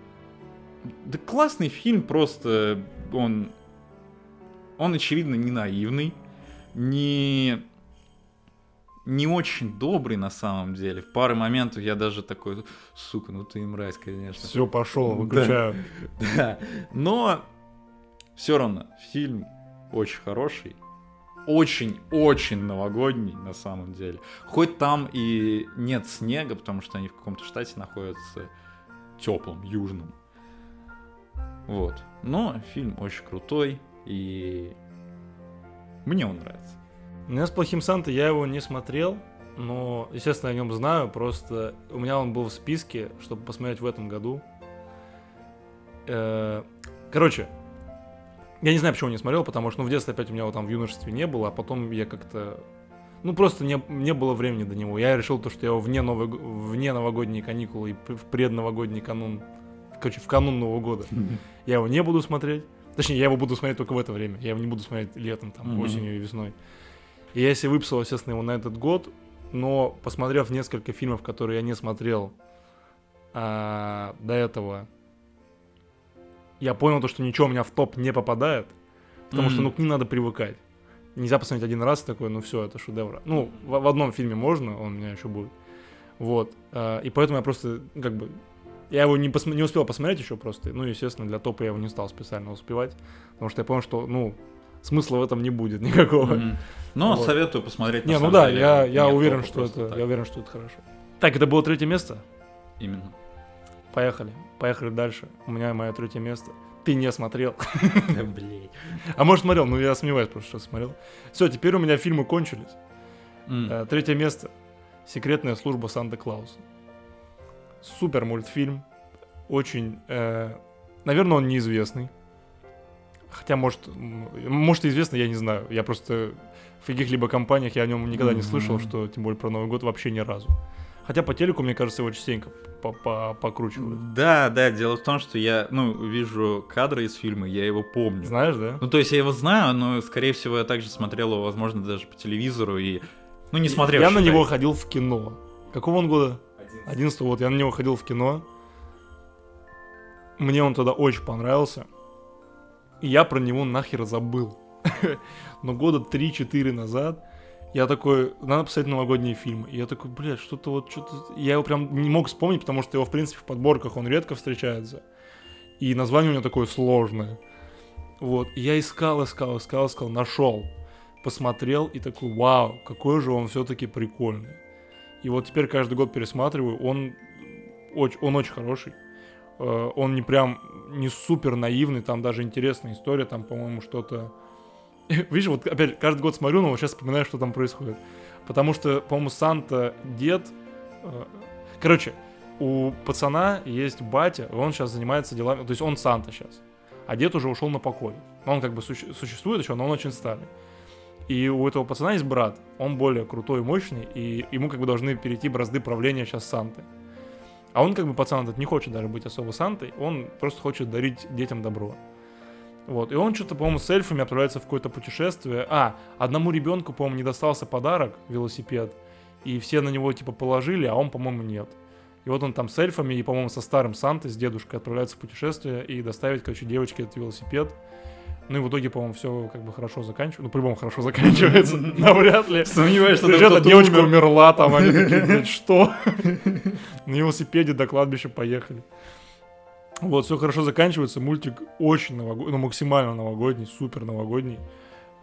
да классный фильм, просто он, он очевидно не наивный, не не очень добрый на самом деле. В пары моментов я даже такой, сука, ну ты и мразь, конечно. Все, пошел, выключаю. Да, да. Но все равно фильм очень хороший. Очень-очень новогодний на самом деле. Хоть там и нет снега, потому что они в каком-то штате находятся теплым, южным. Вот. Но фильм очень крутой, и мне он нравится. У меня с плохим Санта я его не смотрел, но, естественно, о нем знаю, просто у меня он был в списке, чтобы посмотреть в этом году. Э, короче, я не знаю, почему не смотрел, потому что ну, в детстве опять у меня вот там в юношестве не было, а потом я как-то... Ну, просто не, не было времени до него. Я решил то, что я его вне, новой, вне новогодние каникулы и в предновогодний канун, короче, в канун Нового года, я его не буду смотреть. Точнее, я его буду смотреть только в это время. Я его не буду смотреть летом, там, mm-hmm. осенью и весной. И я себе выписал, естественно, его на этот год, но посмотрев несколько фильмов, которые я не смотрел а, до этого, я понял то, что ничего у меня в топ не попадает, потому mm-hmm. что, ну, к ним надо привыкать. Нельзя посмотреть один раз такой, ну все, это шедевр. Ну, в, в одном фильме можно, он у меня еще будет. Вот. А, и поэтому я просто, как бы, я его не, пос... не успел посмотреть еще просто. Ну, естественно, для топа я его не стал специально успевать. Потому что я понял, что, ну, смысла в этом не будет никакого. Mm-hmm. Но вот. советую посмотреть. Не, ну да, деле, я, я уверен, что это, так. я уверен, что это хорошо. Так, это было третье место? Именно. Поехали. Поехали дальше. У меня мое третье место. Ты не смотрел. Блин. А может смотрел, ну я сомневаюсь просто, что смотрел. Все, теперь у меня фильмы кончились. Mm. Третье место. Секретная служба Санта-Клауса. Супер мультфильм. Очень... Э, наверное, он неизвестный. Хотя, может, может, известно, я не знаю. Я просто в каких-либо компаниях я о нем никогда mm-hmm. не слышал, что тем более про Новый год вообще ни разу. Хотя по телеку, мне кажется, его частенько покручивают. Да, да, дело в том, что я, ну, вижу кадры из фильма, я его помню. Знаешь, да? Ну, то есть я его знаю, но, скорее всего, я также смотрел его, возможно, даже по телевизору и... Ну, не смотрел. Я считай. на него ходил в кино. Какого он года? 11 вот, я на него ходил в кино. Мне он тогда очень понравился. И я про него нахер забыл. Но года 3-4 назад я такой, надо посмотреть новогодние фильмы. И я такой, блядь, что-то вот, что-то... Я его прям не мог вспомнить, потому что его, в принципе, в подборках он редко встречается. И название у него такое сложное. Вот, и я искал, искал, искал, искал, нашел. Посмотрел и такой, вау, какой же он все-таки прикольный. И вот теперь каждый год пересматриваю, он очень, он очень хороший. Э, он не прям, не супер наивный, там даже интересная история, там, по-моему, что-то Видишь, вот опять каждый год смотрю, но вот сейчас вспоминаю, что там происходит. Потому что, по-моему, Санта дед... Э, короче, у пацана есть батя, и он сейчас занимается делами... То есть он Санта сейчас. А дед уже ушел на покой. Он как бы суще... существует еще, но он очень старый. И у этого пацана есть брат. Он более крутой и мощный, и ему как бы должны перейти бразды правления сейчас Санты. А он как бы пацан этот не хочет даже быть особо Сантой, он просто хочет дарить детям добро. Вот, и он что-то, по-моему, с эльфами отправляется в какое-то путешествие. А, одному ребенку, по-моему, не достался подарок, велосипед, и все на него, типа, положили, а он, по-моему, нет. И вот он там с эльфами и, по-моему, со старым Сантой, с дедушкой отправляется в путешествие и доставить, короче, девочке этот велосипед. Ну и в итоге, по-моему, все как бы хорошо заканчивается. Ну, по-любому хорошо заканчивается. Навряд ли. Сомневаюсь, что эта девочка умерла там, они такие, что? На велосипеде до кладбища поехали. Вот, все хорошо заканчивается. Мультик очень новогодний, ну, максимально новогодний, супер новогодний.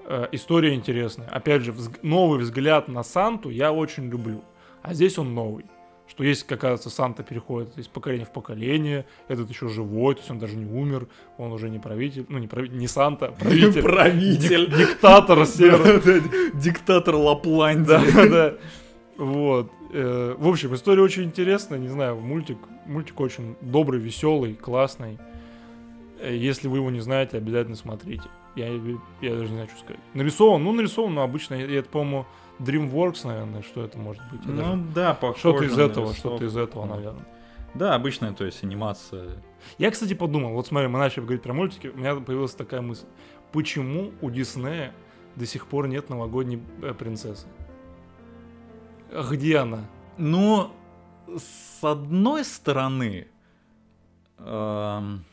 Э, история интересная. Опять же, новый взгляд на Санту я очень люблю. А здесь он новый. Что есть, как кажется, Санта переходит из поколения в поколение, этот еще живой, то есть он даже не умер, он уже не правитель, ну не правитель, не Санта, правитель. Правитель. Диктатор. Диктатор Лапландии. Да, да. Вот. Э, в общем, история очень интересная, не знаю, мультик, мультик очень добрый, веселый, классный. Если вы его не знаете, обязательно смотрите. Я, я даже не знаю, что сказать. Нарисован, ну нарисован, но обычно, это, по-моему, DreamWorks, наверное, что это может быть. Я ну да, похоже Что-то из этого, что-то из этого, наверное. Да, обычная, то есть анимация. Я, кстати, подумал, вот смотри, мы начали говорить про мультики, у меня появилась такая мысль. Почему у Диснея до сих пор нет новогодней э, принцессы? Где она? Ну, с одной стороны, эм,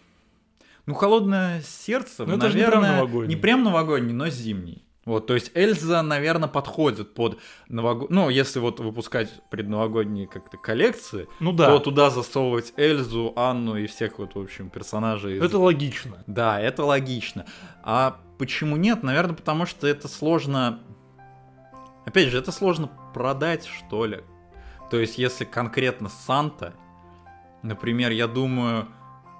ну, холодное сердце, но наверное, это не прям новогодний. Не прям новогодний, но зимний. Вот, то есть Эльза, наверное, подходит под новогодний... Ну, если вот выпускать предновогодние как-то коллекции, ну, да. то туда засовывать Эльзу, Анну и всех вот, в общем, персонажей. Это логично. Да, это логично. А почему нет? Наверное, потому что это сложно Опять же, это сложно продать, что ли. То есть, если конкретно Санта, например, я думаю,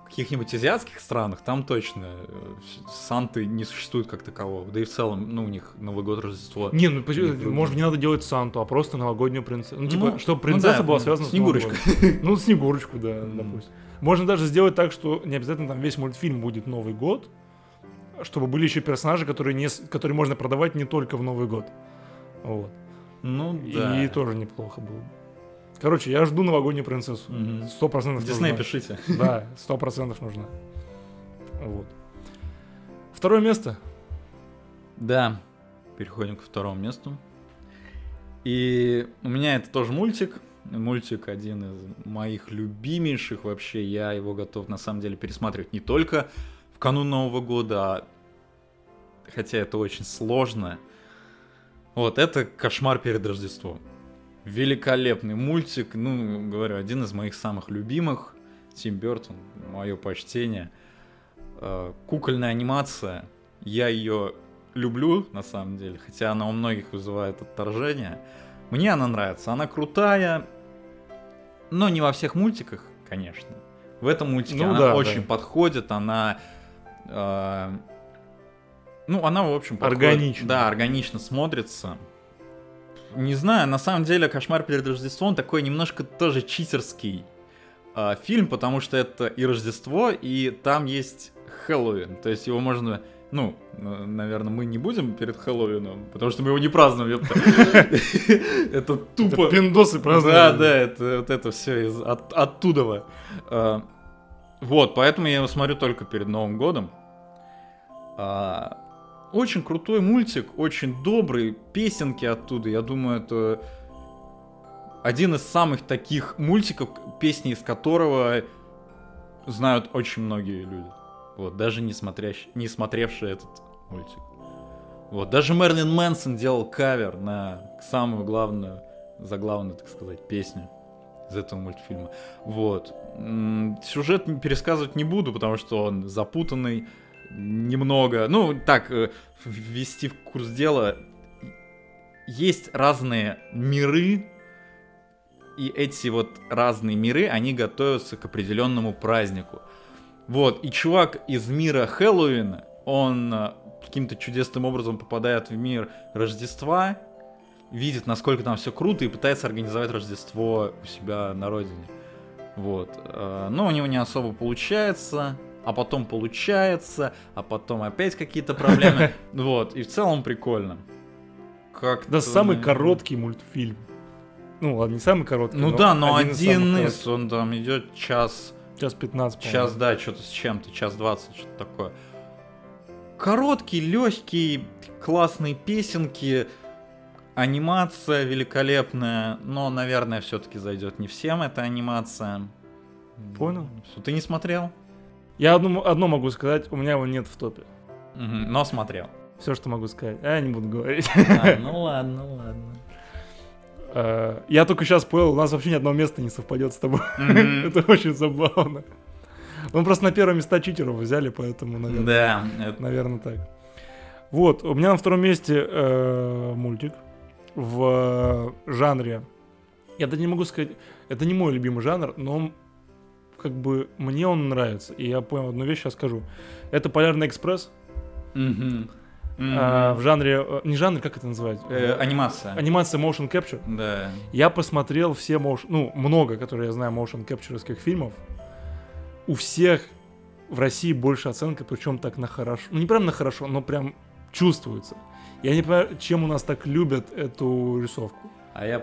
каких-нибудь азиатских странах, там точно э, Санты не существует как такового. Да и в целом, ну, у них Новый год, Рождество. Не, ну может не надо делать Санту, а просто новогоднюю принцессу. Ну, типа, Ну, чтобы ну принцесса да, была ну, связана Снегурочка. с годом. Ну, Снегурочку, да, допустим. Можно даже сделать так, что не обязательно там весь мультфильм будет Новый год, чтобы были еще персонажи, которые, не, которые можно продавать не только в Новый год. Вот. Ну, да. И тоже неплохо было. бы. Короче, я жду новогоднюю принцессу. Сто процентов Дисней, нужна. пишите. Да, сто процентов нужна. Вот. Второе место. Да, переходим к второму месту. И у меня это тоже мультик. Мультик один из моих любимейших вообще. Я его готов на самом деле пересматривать не только в канун Нового года, а хотя это очень сложно. Вот, это «Кошмар перед Рождеством». Великолепный мультик, ну, говорю, один из моих самых любимых. Тим Бертон, мое почтение. Э, Кукольная анимация, я ее люблю, на самом деле, хотя она у многих вызывает отторжение. Мне она нравится, она крутая, но не во всех мультиках, конечно. В этом мультике Ну она да, очень да. подходит, она... э, ну, она, в общем, подходит- Органично. Да, органично смотрится. Не знаю, на самом деле «Кошмар перед Рождеством» такой немножко тоже читерский э, фильм, потому что это и Рождество, и там есть Хэллоуин. То есть его можно... Ну, наверное, мы не будем перед Хэллоуином, потому что мы его не празднуем. Это тупо... Пиндосы празднуют. Да, да, это вот это все из от, оттуда. А, вот, поэтому я его смотрю только перед Новым годом. Очень крутой мультик, очень добрый, песенки оттуда. Я думаю, это один из самых таких мультиков, песни из которого знают очень многие люди. Вот, даже не, смотрящ- не смотревшие этот мультик. Вот, даже Мерлин Мэнсон делал кавер на самую главную, заглавную, так сказать, песню из этого мультфильма. Вот. Сюжет пересказывать не буду, потому что он запутанный немного. Ну, так, э, ввести в курс дела. Есть разные миры, и эти вот разные миры, они готовятся к определенному празднику. Вот, и чувак из мира Хэллоуина, он э, каким-то чудесным образом попадает в мир Рождества, видит, насколько там все круто, и пытается организовать Рождество у себя на родине. Вот. э, Но у него не особо получается, а потом получается, а потом опять какие-то проблемы. Вот. И в целом прикольно. Как Да, самый короткий мультфильм. Ну, ладно, не самый короткий. Ну да, но один из один самых из, он там идет час. Час 15, час, да, что-то с чем-то, час двадцать, что-то такое. Короткий, легкий, классные песенки, анимация великолепная, но, наверное, все-таки зайдет не всем эта анимация. Понял. Что, Ты не смотрел? Я одно, одно могу сказать, у меня его нет в топе. Мгм, Но смотрел. Все, что могу сказать. А я не буду говорить. А, ну ладно, ладно. Э, Я только сейчас понял, у нас вообще ни одного места не совпадет с тобой. Мгм. Это очень забавно. Мы просто на первое места читеров взяли, поэтому, наверное, Да, это- наверное так. Вот, у меня на втором месте э, мультик в э, жанре. Я даже не могу сказать, это не мой любимый жанр, но как бы мне он нравится. И я понял одну вещь, сейчас скажу. Это Полярный экспресс Мгм. а, Мгм. в жанре, э, не жанр, как это называть? Э, Анимация. Анимация motion capture. Да. Я посмотрел все motion, ну, много, которые я знаю motion capture'ских фильмов. У всех в России больше оценка, причем так на хорошо. Ну, не прям на хорошо, но прям чувствуется. Я не понимаю, чем у нас так любят эту рисовку. А я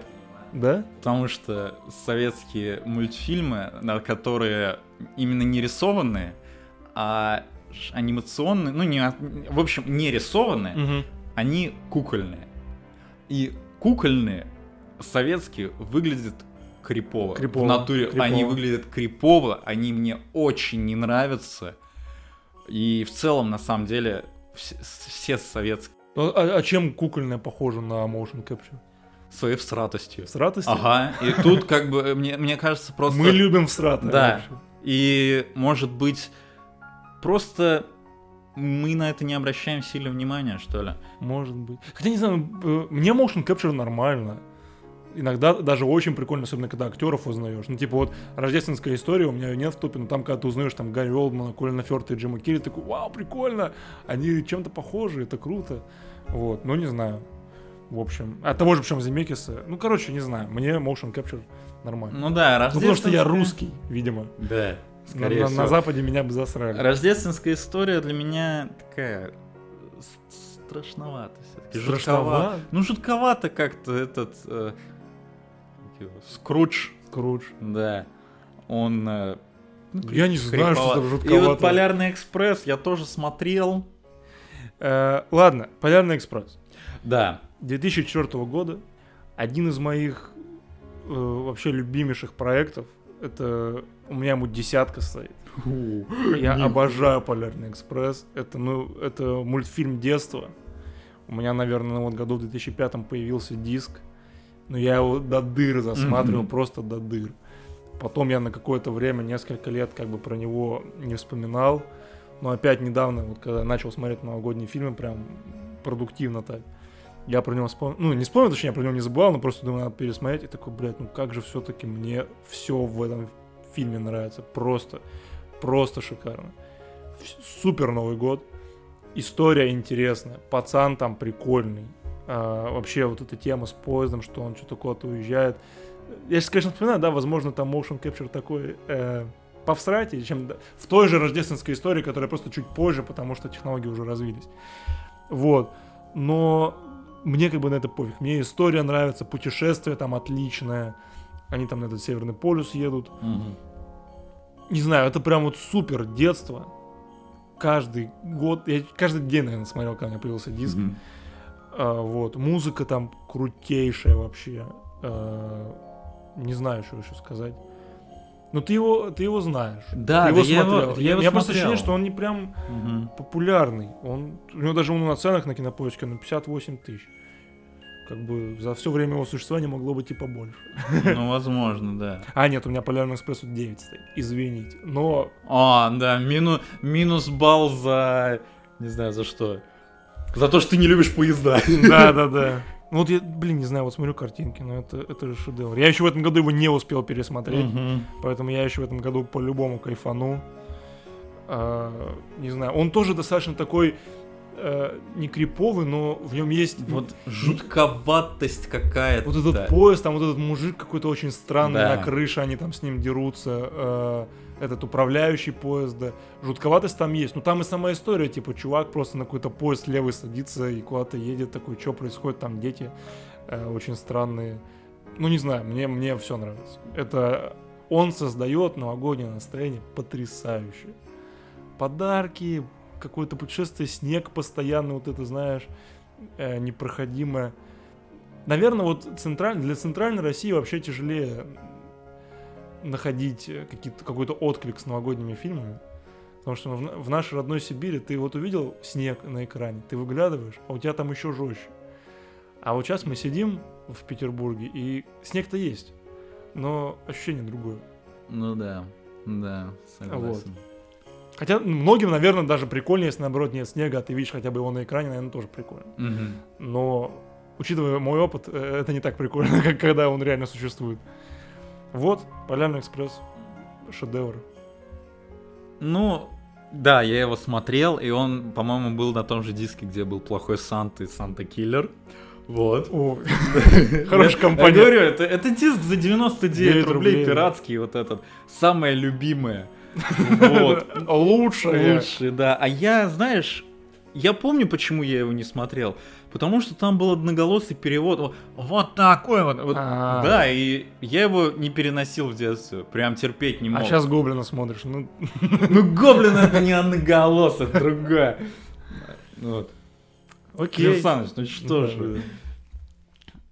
Да? Потому что советские мультфильмы, на которые именно не рисованные, а анимационные, ну не, в общем, не рисованные, Мгм. они кукольные. И кукольные советские выглядят крипово. Крипово, В натуре крипово. они выглядят крипово, они мне очень не нравятся. И в целом, на самом деле, вс- все советские Ну, а, а чем кукольная похожа на motion capture? Своей всратостью. С радостью? Ага, и тут как бы, мне, мне кажется, просто... Мы любим всратое. Да. И, может быть, просто мы на это не обращаем сильно внимания, что ли. Может быть. Хотя не знаю, э, мне motion capture нормально. иногда даже очень прикольно, особенно когда актеров узнаешь. Ну, типа вот «Рождественская история» у меня ее нет в топе, но там, когда ты узнаешь там Гарри Олдмана, Колина Фёрта и Джима Керри, такой, вау, прикольно, они чем-то похожи, это круто. Вот, ну, не знаю. В общем, от того же, причем Земекиса. Ну, короче, не знаю, мне motion capture нормально. Ну да, Ну, потому что я рождественская- русский, видимо. Да, На, скорее на- всего. на Западе меня бы засрали. Рождественская история для меня такая страшновато все-таки. Страшновато? Ну, жутковато как-то этот э, Скрудж, Крудж. да. Он... э, ну, Я не знаю, что там И жутковато. вот Полярный экспресс я тоже смотрел. Э, ладно, Полярный экспресс. Да. 2004 года. Один из моих э, вообще любимейших проектов. Это у меня ему десятка стоит. Я обожаю Полярный экспресс. Это, ну, это мультфильм детства. У меня, наверное, вот году в 2005 появился диск. Но я его до дыр засматривал, Мгм. просто до дыр. Потом я на какое-то время, несколько лет, как бы про него не вспоминал. Но опять недавно, вот когда начал смотреть новогодние фильмы, прям продуктивно так, я про него вспомнил. Ну, не вспомнил, точнее, я про него не забывал, но просто думаю, надо пересмотреть. И такой, блядь, ну как же все-таки мне все в этом фильме нравится. Просто, просто шикарно. Супер Новый год. История интересная. Пацан там прикольный. А, вообще вот эта тема с поездом, что он что-то куда-то уезжает. Я сейчас, конечно, вспоминаю, да, возможно, там motion capture такой э, повсратее, чем в той же рождественской истории, которая просто чуть позже, потому что технологии уже развились. Вот. Но мне как бы на это пофиг. Мне история нравится, путешествие там отличное. Они там на этот Северный полюс едут. Мгм. Не знаю, это прям вот супер детство. Каждый год, я каждый день, наверное, смотрел, когда у меня появился диск. Мгм. А, вот, музыка там крутейшая вообще. А, не знаю, что еще сказать. Ну ты его, ты его знаешь. Да, Ты да, я его- смотрел. я его меня просто смотрел. ощущение, что он не прям Мгм. популярный. Он, у него даже он на ценах на кинопоиске на 58 тысяч. Как бы за все время его существования могло быть и побольше. Ну, возможно, да. А, нет, у меня Полярный экспресс тут 9 стоит. Извините. Но А, да, мину, минус балл за... Не знаю, за что. За то, что ты не любишь поезда. Да, да, да. Ну вот я, блин, не знаю, вот смотрю картинки, но это, это же шедевр. Я еще в этом году его не успел пересмотреть, Мгм. поэтому я еще в этом году по-любому кайфану. А, не знаю, он тоже достаточно такой э, не криповый, но в нем есть вот, жутковатость какая-то. вот этот поезд, там вот этот мужик какой-то очень странный Да. на крыше, они там с ним дерутся. э, этот управляющий поезда. Жутковатость там есть. Но там и сама история, типа, чувак просто на какой-то поезд левый садится и куда-то едет, такой, что происходит, там дети э, очень странные. Ну, не знаю, мне, мне все нравится. Это он создает новогоднее настроение потрясающе. Подарки, какое-то путешествие, снег постоянно, вот это, знаешь, э, непроходимое. Наверное, вот централь... для центральной России вообще тяжелее находить э, какие-то, какой-то отклик с новогодними фильмами. Потому что в, в нашей родной Сибири ты вот увидел снег на экране, ты выглядываешь, а у тебя там еще жестче. А вот сейчас мы сидим в Петербурге, и снег-то есть, но ощущение другое. Ну да, да, согласен. Хотя многим, наверное, даже прикольнее, если наоборот нет снега, а ты видишь хотя бы его на экране, наверное, тоже прикольно. Мгм. Но, учитывая мой опыт, э, это не так прикольно, как когда он реально существует. Вот, Полярный экспресс, шедевр. Ну, да, я его смотрел, и он, по-моему, был на том же диске, где был плохой Санта и Санта Киллер. Вот. Я- хорошая Я компания. говорю, это, это диск за 99 9 рублей, рублей. пиратский вот этот. Самое любимое. Вот. Лучшее. Лучший, да. А я, знаешь, я помню, почему я его не смотрел. Потому что там был одноголосый перевод. Вот такой вот. вот. А. Да, и я его не переносил в детстве. Прям терпеть не мог. А сейчас Гоблина смотришь, ну, Ну, Гоблин это не одноголос, это другая. Вот. окей. Кирилл ну что же.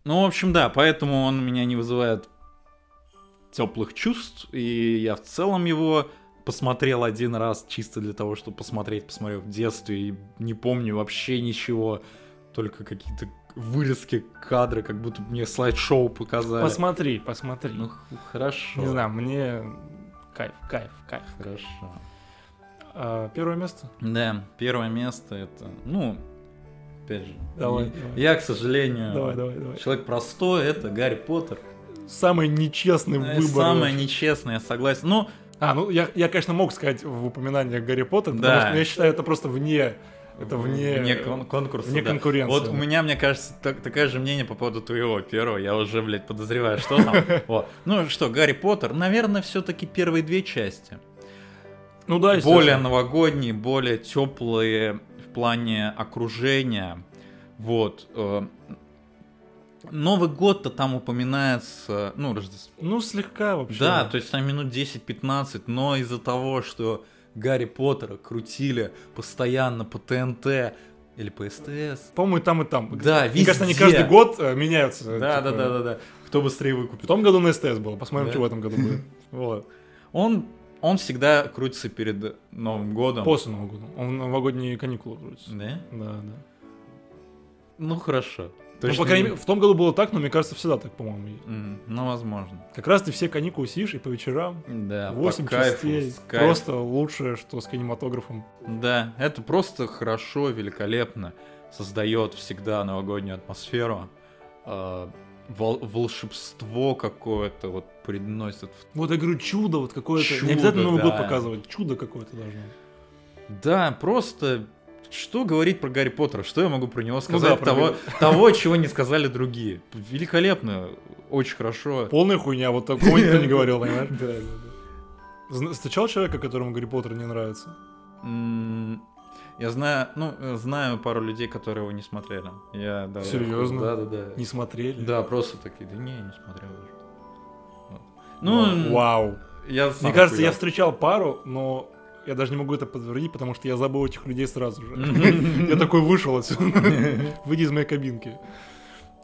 Ну, в общем, да, поэтому он меня не вызывает теплых чувств, и я в целом его посмотрел один раз чисто для того, чтобы посмотреть, посмотрел в детстве, и не помню вообще ничего, только какие-то вырезки кадры, как будто мне слайд-шоу показали. Посмотри, посмотри. Ну, хорошо. Не знаю, мне кайф, кайф, кайф. Хорошо. А, первое место? Да, первое место это, ну, опять же. Давай, И давай. Я, к сожалению, Давай, давай, давай. человек простой, это Гарри Поттер. Самый нечестный Э, выбор. Самое нечестное, я согласен. Ну, А, ну я, я, конечно, мог сказать в упоминаниях Гарри Поттер, потому Да. что я считаю, это просто вне, это вне, вне кон- конкурса. вне да. конкуренции. Вот у меня, мне кажется, так- такое же мнение по поводу твоего первого. Я уже, блядь, подозреваю, что там. Вот. Ну что, Гарри Поттер, наверное, все-таки первые две части. Ну да, более новогодние, более теплые в плане окружения. Вот. Новый год-то там упоминается, ну, Рождество. Ну, слегка вообще. Да, то есть там минут 10-15, но из-за того, что Гарри Поттера крутили постоянно по ТНТ или по СТС. По-моему, и там, и там. Да, Мне кажется, они везде. каждый год э, меняются. Да, да, типа. да, да, да. Кто быстрее В выкупит. том году на СТС было. Посмотрим, Да. что в этом году будет. Вот. Он, он всегда крутится перед Новым годом. После Нового года. Он в новогодние каникулы крутится. Да? Да, да. Ну хорошо. То Ну, по крайней не- мере, в том году было так, но мне кажется, всегда так, по-моему. М, Ну, возможно. Как раз ты все каникулы сидишь и по вечерам. Да, 8 по кайфу, частей. с кайфом. Просто лучшее, что с кинематографом. Да, это просто хорошо, великолепно. Создает всегда новогоднюю атмосферу. э, вол- волшебство какое-то вот приносит. в- Вот я говорю, чудо вот какое-то. Чудо, не обязательно Новый год да. показывать. Чудо какое-то должно. Да, просто что говорить про Гарри Поттера? Что я могу про него Ну сказать? да, про того, Гарри- того, чего не сказали другие. Великолепно, очень хорошо. Полная хуйня, вот такого никто не говорил, понимаешь? Да, да, да. Встречал человека, которому Гарри Поттер не нравится? Я знаю, ну, знаю пару людей, которые его не смотрели. Я, да, я- Серьезно? Да, да, да. Не смотрели? Да, просто такие, да не, не смотрел даже. Вот. Ну, Вау. я Мне кажется, я охуел. встречал пару, но я даже не могу это подтвердить, потому что я забыл этих людей сразу же. Я такой вышел отсюда. Выйди из моей кабинки.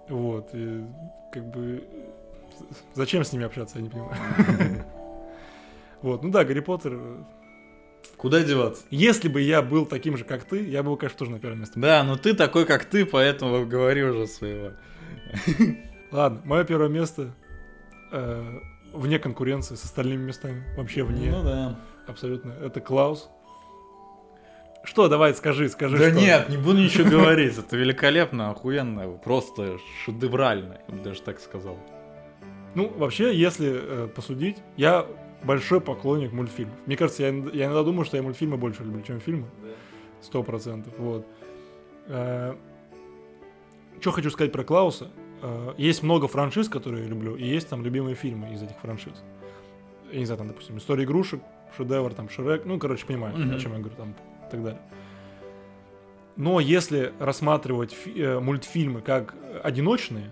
Вот. и как бы... Зачем с ними общаться, я не понимаю. Вот, ну да, Гарри Поттер. э, Куда деваться? Если бы я был таким же, как ты, я бы, конечно, тоже на первом месте. Да, но ты такой, как ты, поэтому говори уже своего. Ладно, мое первое место э, вне конкуренции с остальными местами. Вообще вне. Ну да. Абсолютно. Это Клаус. Что, давай, скажи, скажи. Да что. нет, не буду ничего говорить. Это великолепно, охуенно, просто шедеврально, я бы даже так сказал. Ну, вообще, если э, посудить, я большой поклонник мультфильмов. Мне кажется, я, иногда- я иногда думаю, что я мультфильмы больше люблю, чем фильмы. Сто процентов. Вот. Что хочу сказать про Клауса? Э, есть много франшиз, которые я люблю, и есть там любимые фильмы из этих франшиз. Я не знаю, там, допустим, История игрушек, Шедевр, там, Шрек, ну, короче, понимаешь, Мгм. о чем я говорю, там, и так далее. Но если рассматривать фи- э, мультфильмы как одиночные,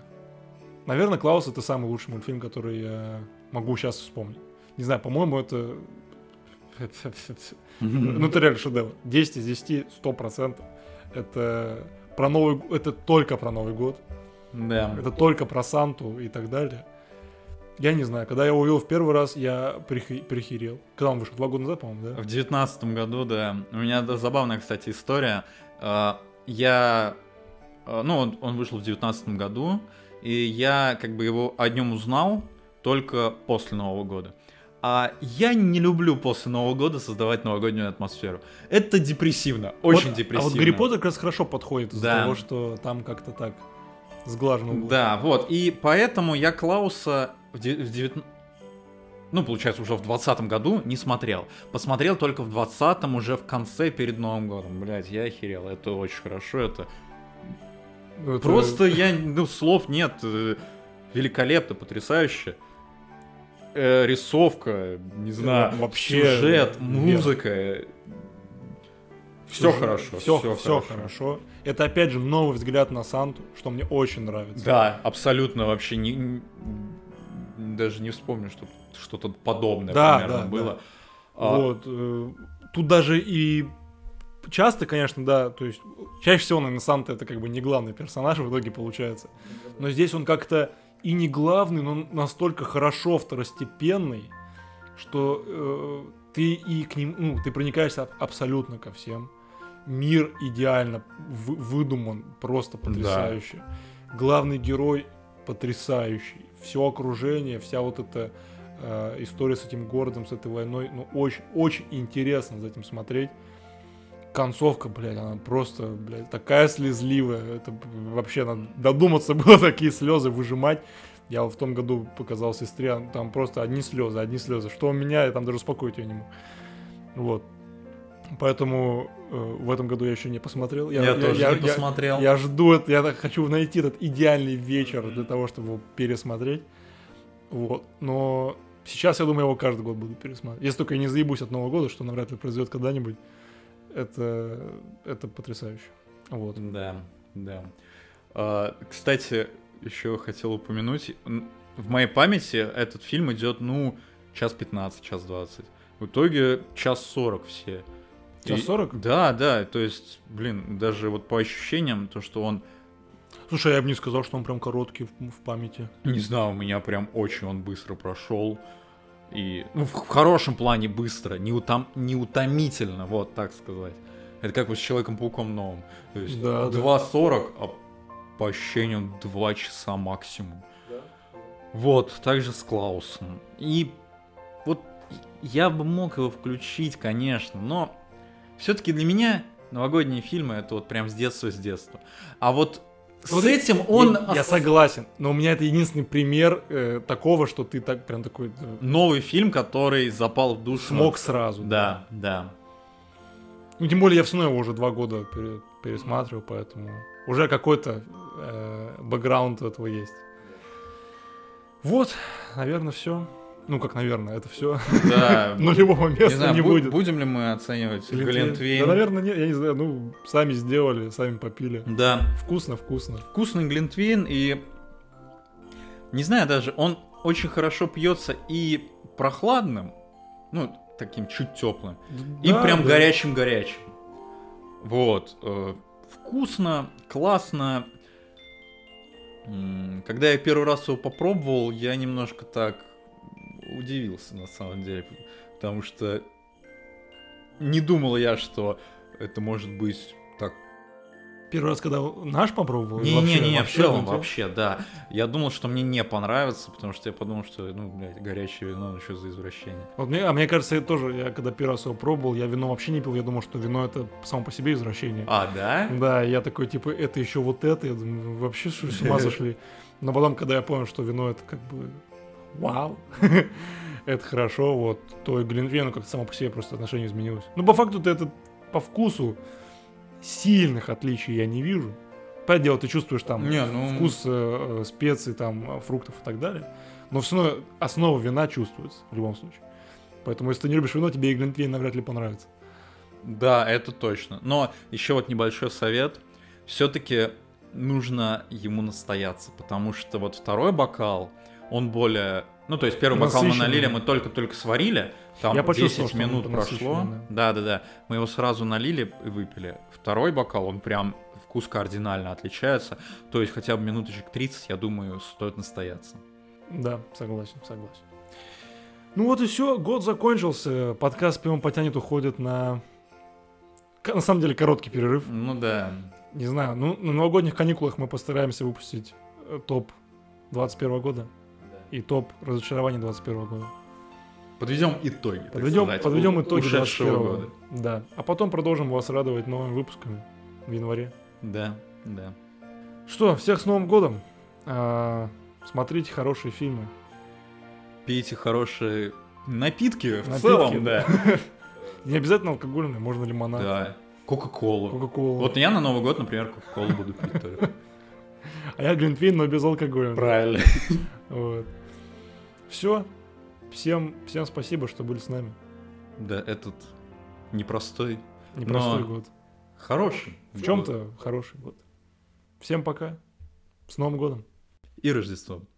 наверное, Клаус это самый лучший мультфильм, который я могу сейчас вспомнить. Не знаю, по-моему, это... Ну, это реально шедевр. 10 из 10, 100%. Это про Новый это только про Новый год. Да. Это только про Санту и так далее. Я не знаю, когда я его увидел в первый раз, я прихи- прихерел. Когда он вышел? Два года назад, по-моему, да? В девятнадцатом году, да. У меня да, забавная, кстати, история. А, Я, а, ну, он, он вышел в девятнадцатом году, и я как бы его о нем узнал только после Нового года. А я не люблю после Нового года создавать новогоднюю атмосферу. Это депрессивно, очень Вот- депрессивно. А вот Гарри Поттер как раз хорошо подходит из-за Да. того, что там как-то так сглажено было. Да, вот. И поэтому я Клауса в, де- в девятн- ну, получается, уже в двадцатом году не смотрел. Посмотрел только в двадцатом уже в конце перед Новым годом. Блять, я охерел. Это очень хорошо. Это Ну, это- просто я, ну, слов нет. э, Великолепно, потрясающе. Э, рисовка, не знаю, вообще сюжет, музыка. Все хорошо. Все, все хорошо. Это опять же новый взгляд на Санту, что мне очень нравится. Да, абсолютно вообще не- даже не вспомню, что что-то подобное Да, примерно да, было. А, Вот. э, Тут даже и часто, конечно, да, то есть чаще всего, наверное, Санта это как бы не главный персонаж в итоге получается. Но здесь он как-то и не главный, но настолько хорошо второстепенный, что э, ты и к ним, ну, ты проникаешься аб- абсолютно ко всем. Мир идеально вы- выдуман, просто потрясающе. Главный герой потрясающий. Все окружение, вся вот эта э, история с этим городом, с этой войной, ну, очень, очень интересно за этим смотреть. концовка, блядь, она просто, блядь, такая слезливая. Это вообще надо додуматься было такие слезы выжимать. Я в том году показал сестре, а там просто одни слезы, одни слезы. Что у меня, я там даже успокоить ее не мог. Вот. Поэтому э, в этом году я еще не посмотрел. Я, я тоже я, не я, посмотрел. Я, я жду, это, я хочу найти этот идеальный вечер для того, чтобы его пересмотреть. Вот. Но сейчас, я думаю, я его каждый год буду пересматривать. Если только я не заебусь от Нового года, что навряд ли произойдет когда-нибудь. Это, это потрясающе. Вот. Да, да. А, кстати, еще хотел упомянуть. В моей памяти этот фильм идет, ну, час 15, час 20. В итоге час 40 все. Час 40? Да, да, то есть, блин, даже вот по ощущениям, то, что он... Слушай, я бы не сказал, что он прям короткий в, в памяти. Не знаю, у меня прям очень он быстро прошел. И, ну, в хорошем плане быстро, не, утом, не утомительно, вот так сказать. Это как вот с Человеком-пауком новым. То есть да, 2.40, да. а по ощущениям 2 часа максимум. Да. Вот, также с Клаусом. И вот я бы мог его включить, конечно, но все-таки для меня новогодние фильмы это вот прям с детства, с детства. А вот с этим он... Я, я согласен, но у меня это единственный пример э, такого, что ты так прям такой... Э, Новый фильм, который запал в душу. Смог сразу. Да, да. Ну, тем более я все равно его уже два года пере, пересматривал, поэтому уже какой-то э, бэкграунд этого есть. Вот, наверное, все. Ну, как, наверное, это все. Да. Нулевого места не, знаю, не будет. Будем ли мы оценивать Глинтвейн? Да, наверное, нет, я не знаю. Ну, сами сделали, сами попили. Да. Вкусно, вкусно. Вкусный Глинтвейн и... Не знаю даже, он очень хорошо пьется и прохладным, ну, таким чуть теплым, да, и прям да. горячим-горячим. Вот. Э, вкусно, классно. Когда я первый раз его попробовал, я немножко так удивился на самом деле, потому что не думал я, что это может быть так Первый раз, когда наш попробовал? Не-не-не, в целом вообще, да. Я думал, что мне не понравится, потому что я подумал, что, ну, блядь, горячее вино, ну, что за извращение. Вот мне, а мне кажется, я тоже, я когда первый раз его пробовал, я вино вообще не пил, я думал, что вино это само по себе извращение. А, да? Да, я такой, типа, это еще вот это, я думаю, вообще с ума сошли. Но потом, когда я понял, что вино это как бы вау, это хорошо, вот, то и Глинтвейну как-то само по себе просто отношение изменилось. Ну, по факту, ты это по вкусу сильных отличий я не вижу. Понятное дело, ты чувствуешь там не, ну... вкус э, специй, там, фруктов и так далее. Но все равно основа вина чувствуется в любом случае. Поэтому, если ты не любишь вино, тебе и Глинтвейн навряд ли понравится. Да, это точно. Но еще вот небольшой совет. Все-таки нужно ему настояться, потому что вот второй бокал, он более... Ну, то есть первый бокал мы налили, мы только-только сварили, там Я 10 минут прошло. Да-да-да, мы его сразу налили и выпили. Второй бокал, он прям вкус кардинально отличается. То есть хотя бы минуточек 30, я думаю, стоит настояться. Да, согласен, согласен. Ну вот и все, год закончился, подкаст «Пивом потянет» уходит на... На самом деле короткий перерыв. Ну да. Не знаю, ну на новогодних каникулах мы постараемся выпустить э, топ 21 года и топ разочарований 21 года. Подведем итоги. Подведем, сказать, подведем итоги 21 года. Да. А потом продолжим вас радовать новыми выпусками в январе. Да, да. Что, всех с Новым годом. А, смотрите хорошие фильмы. Пейте хорошие напитки, напитки в целом, да. Не обязательно алкогольные, можно лимонад. Да. Кока-колу. Кока-колу. Вот я на Новый год, например, Кока-колу буду пить только. А я глинтвейн, но без алкоголя. Правильно. Вот. Все. Всем, всем спасибо, что были с нами. Да, этот непростой. Непростой год. Хороший. В чем-то хороший год. Всем пока. С Новым годом. И Рождеством.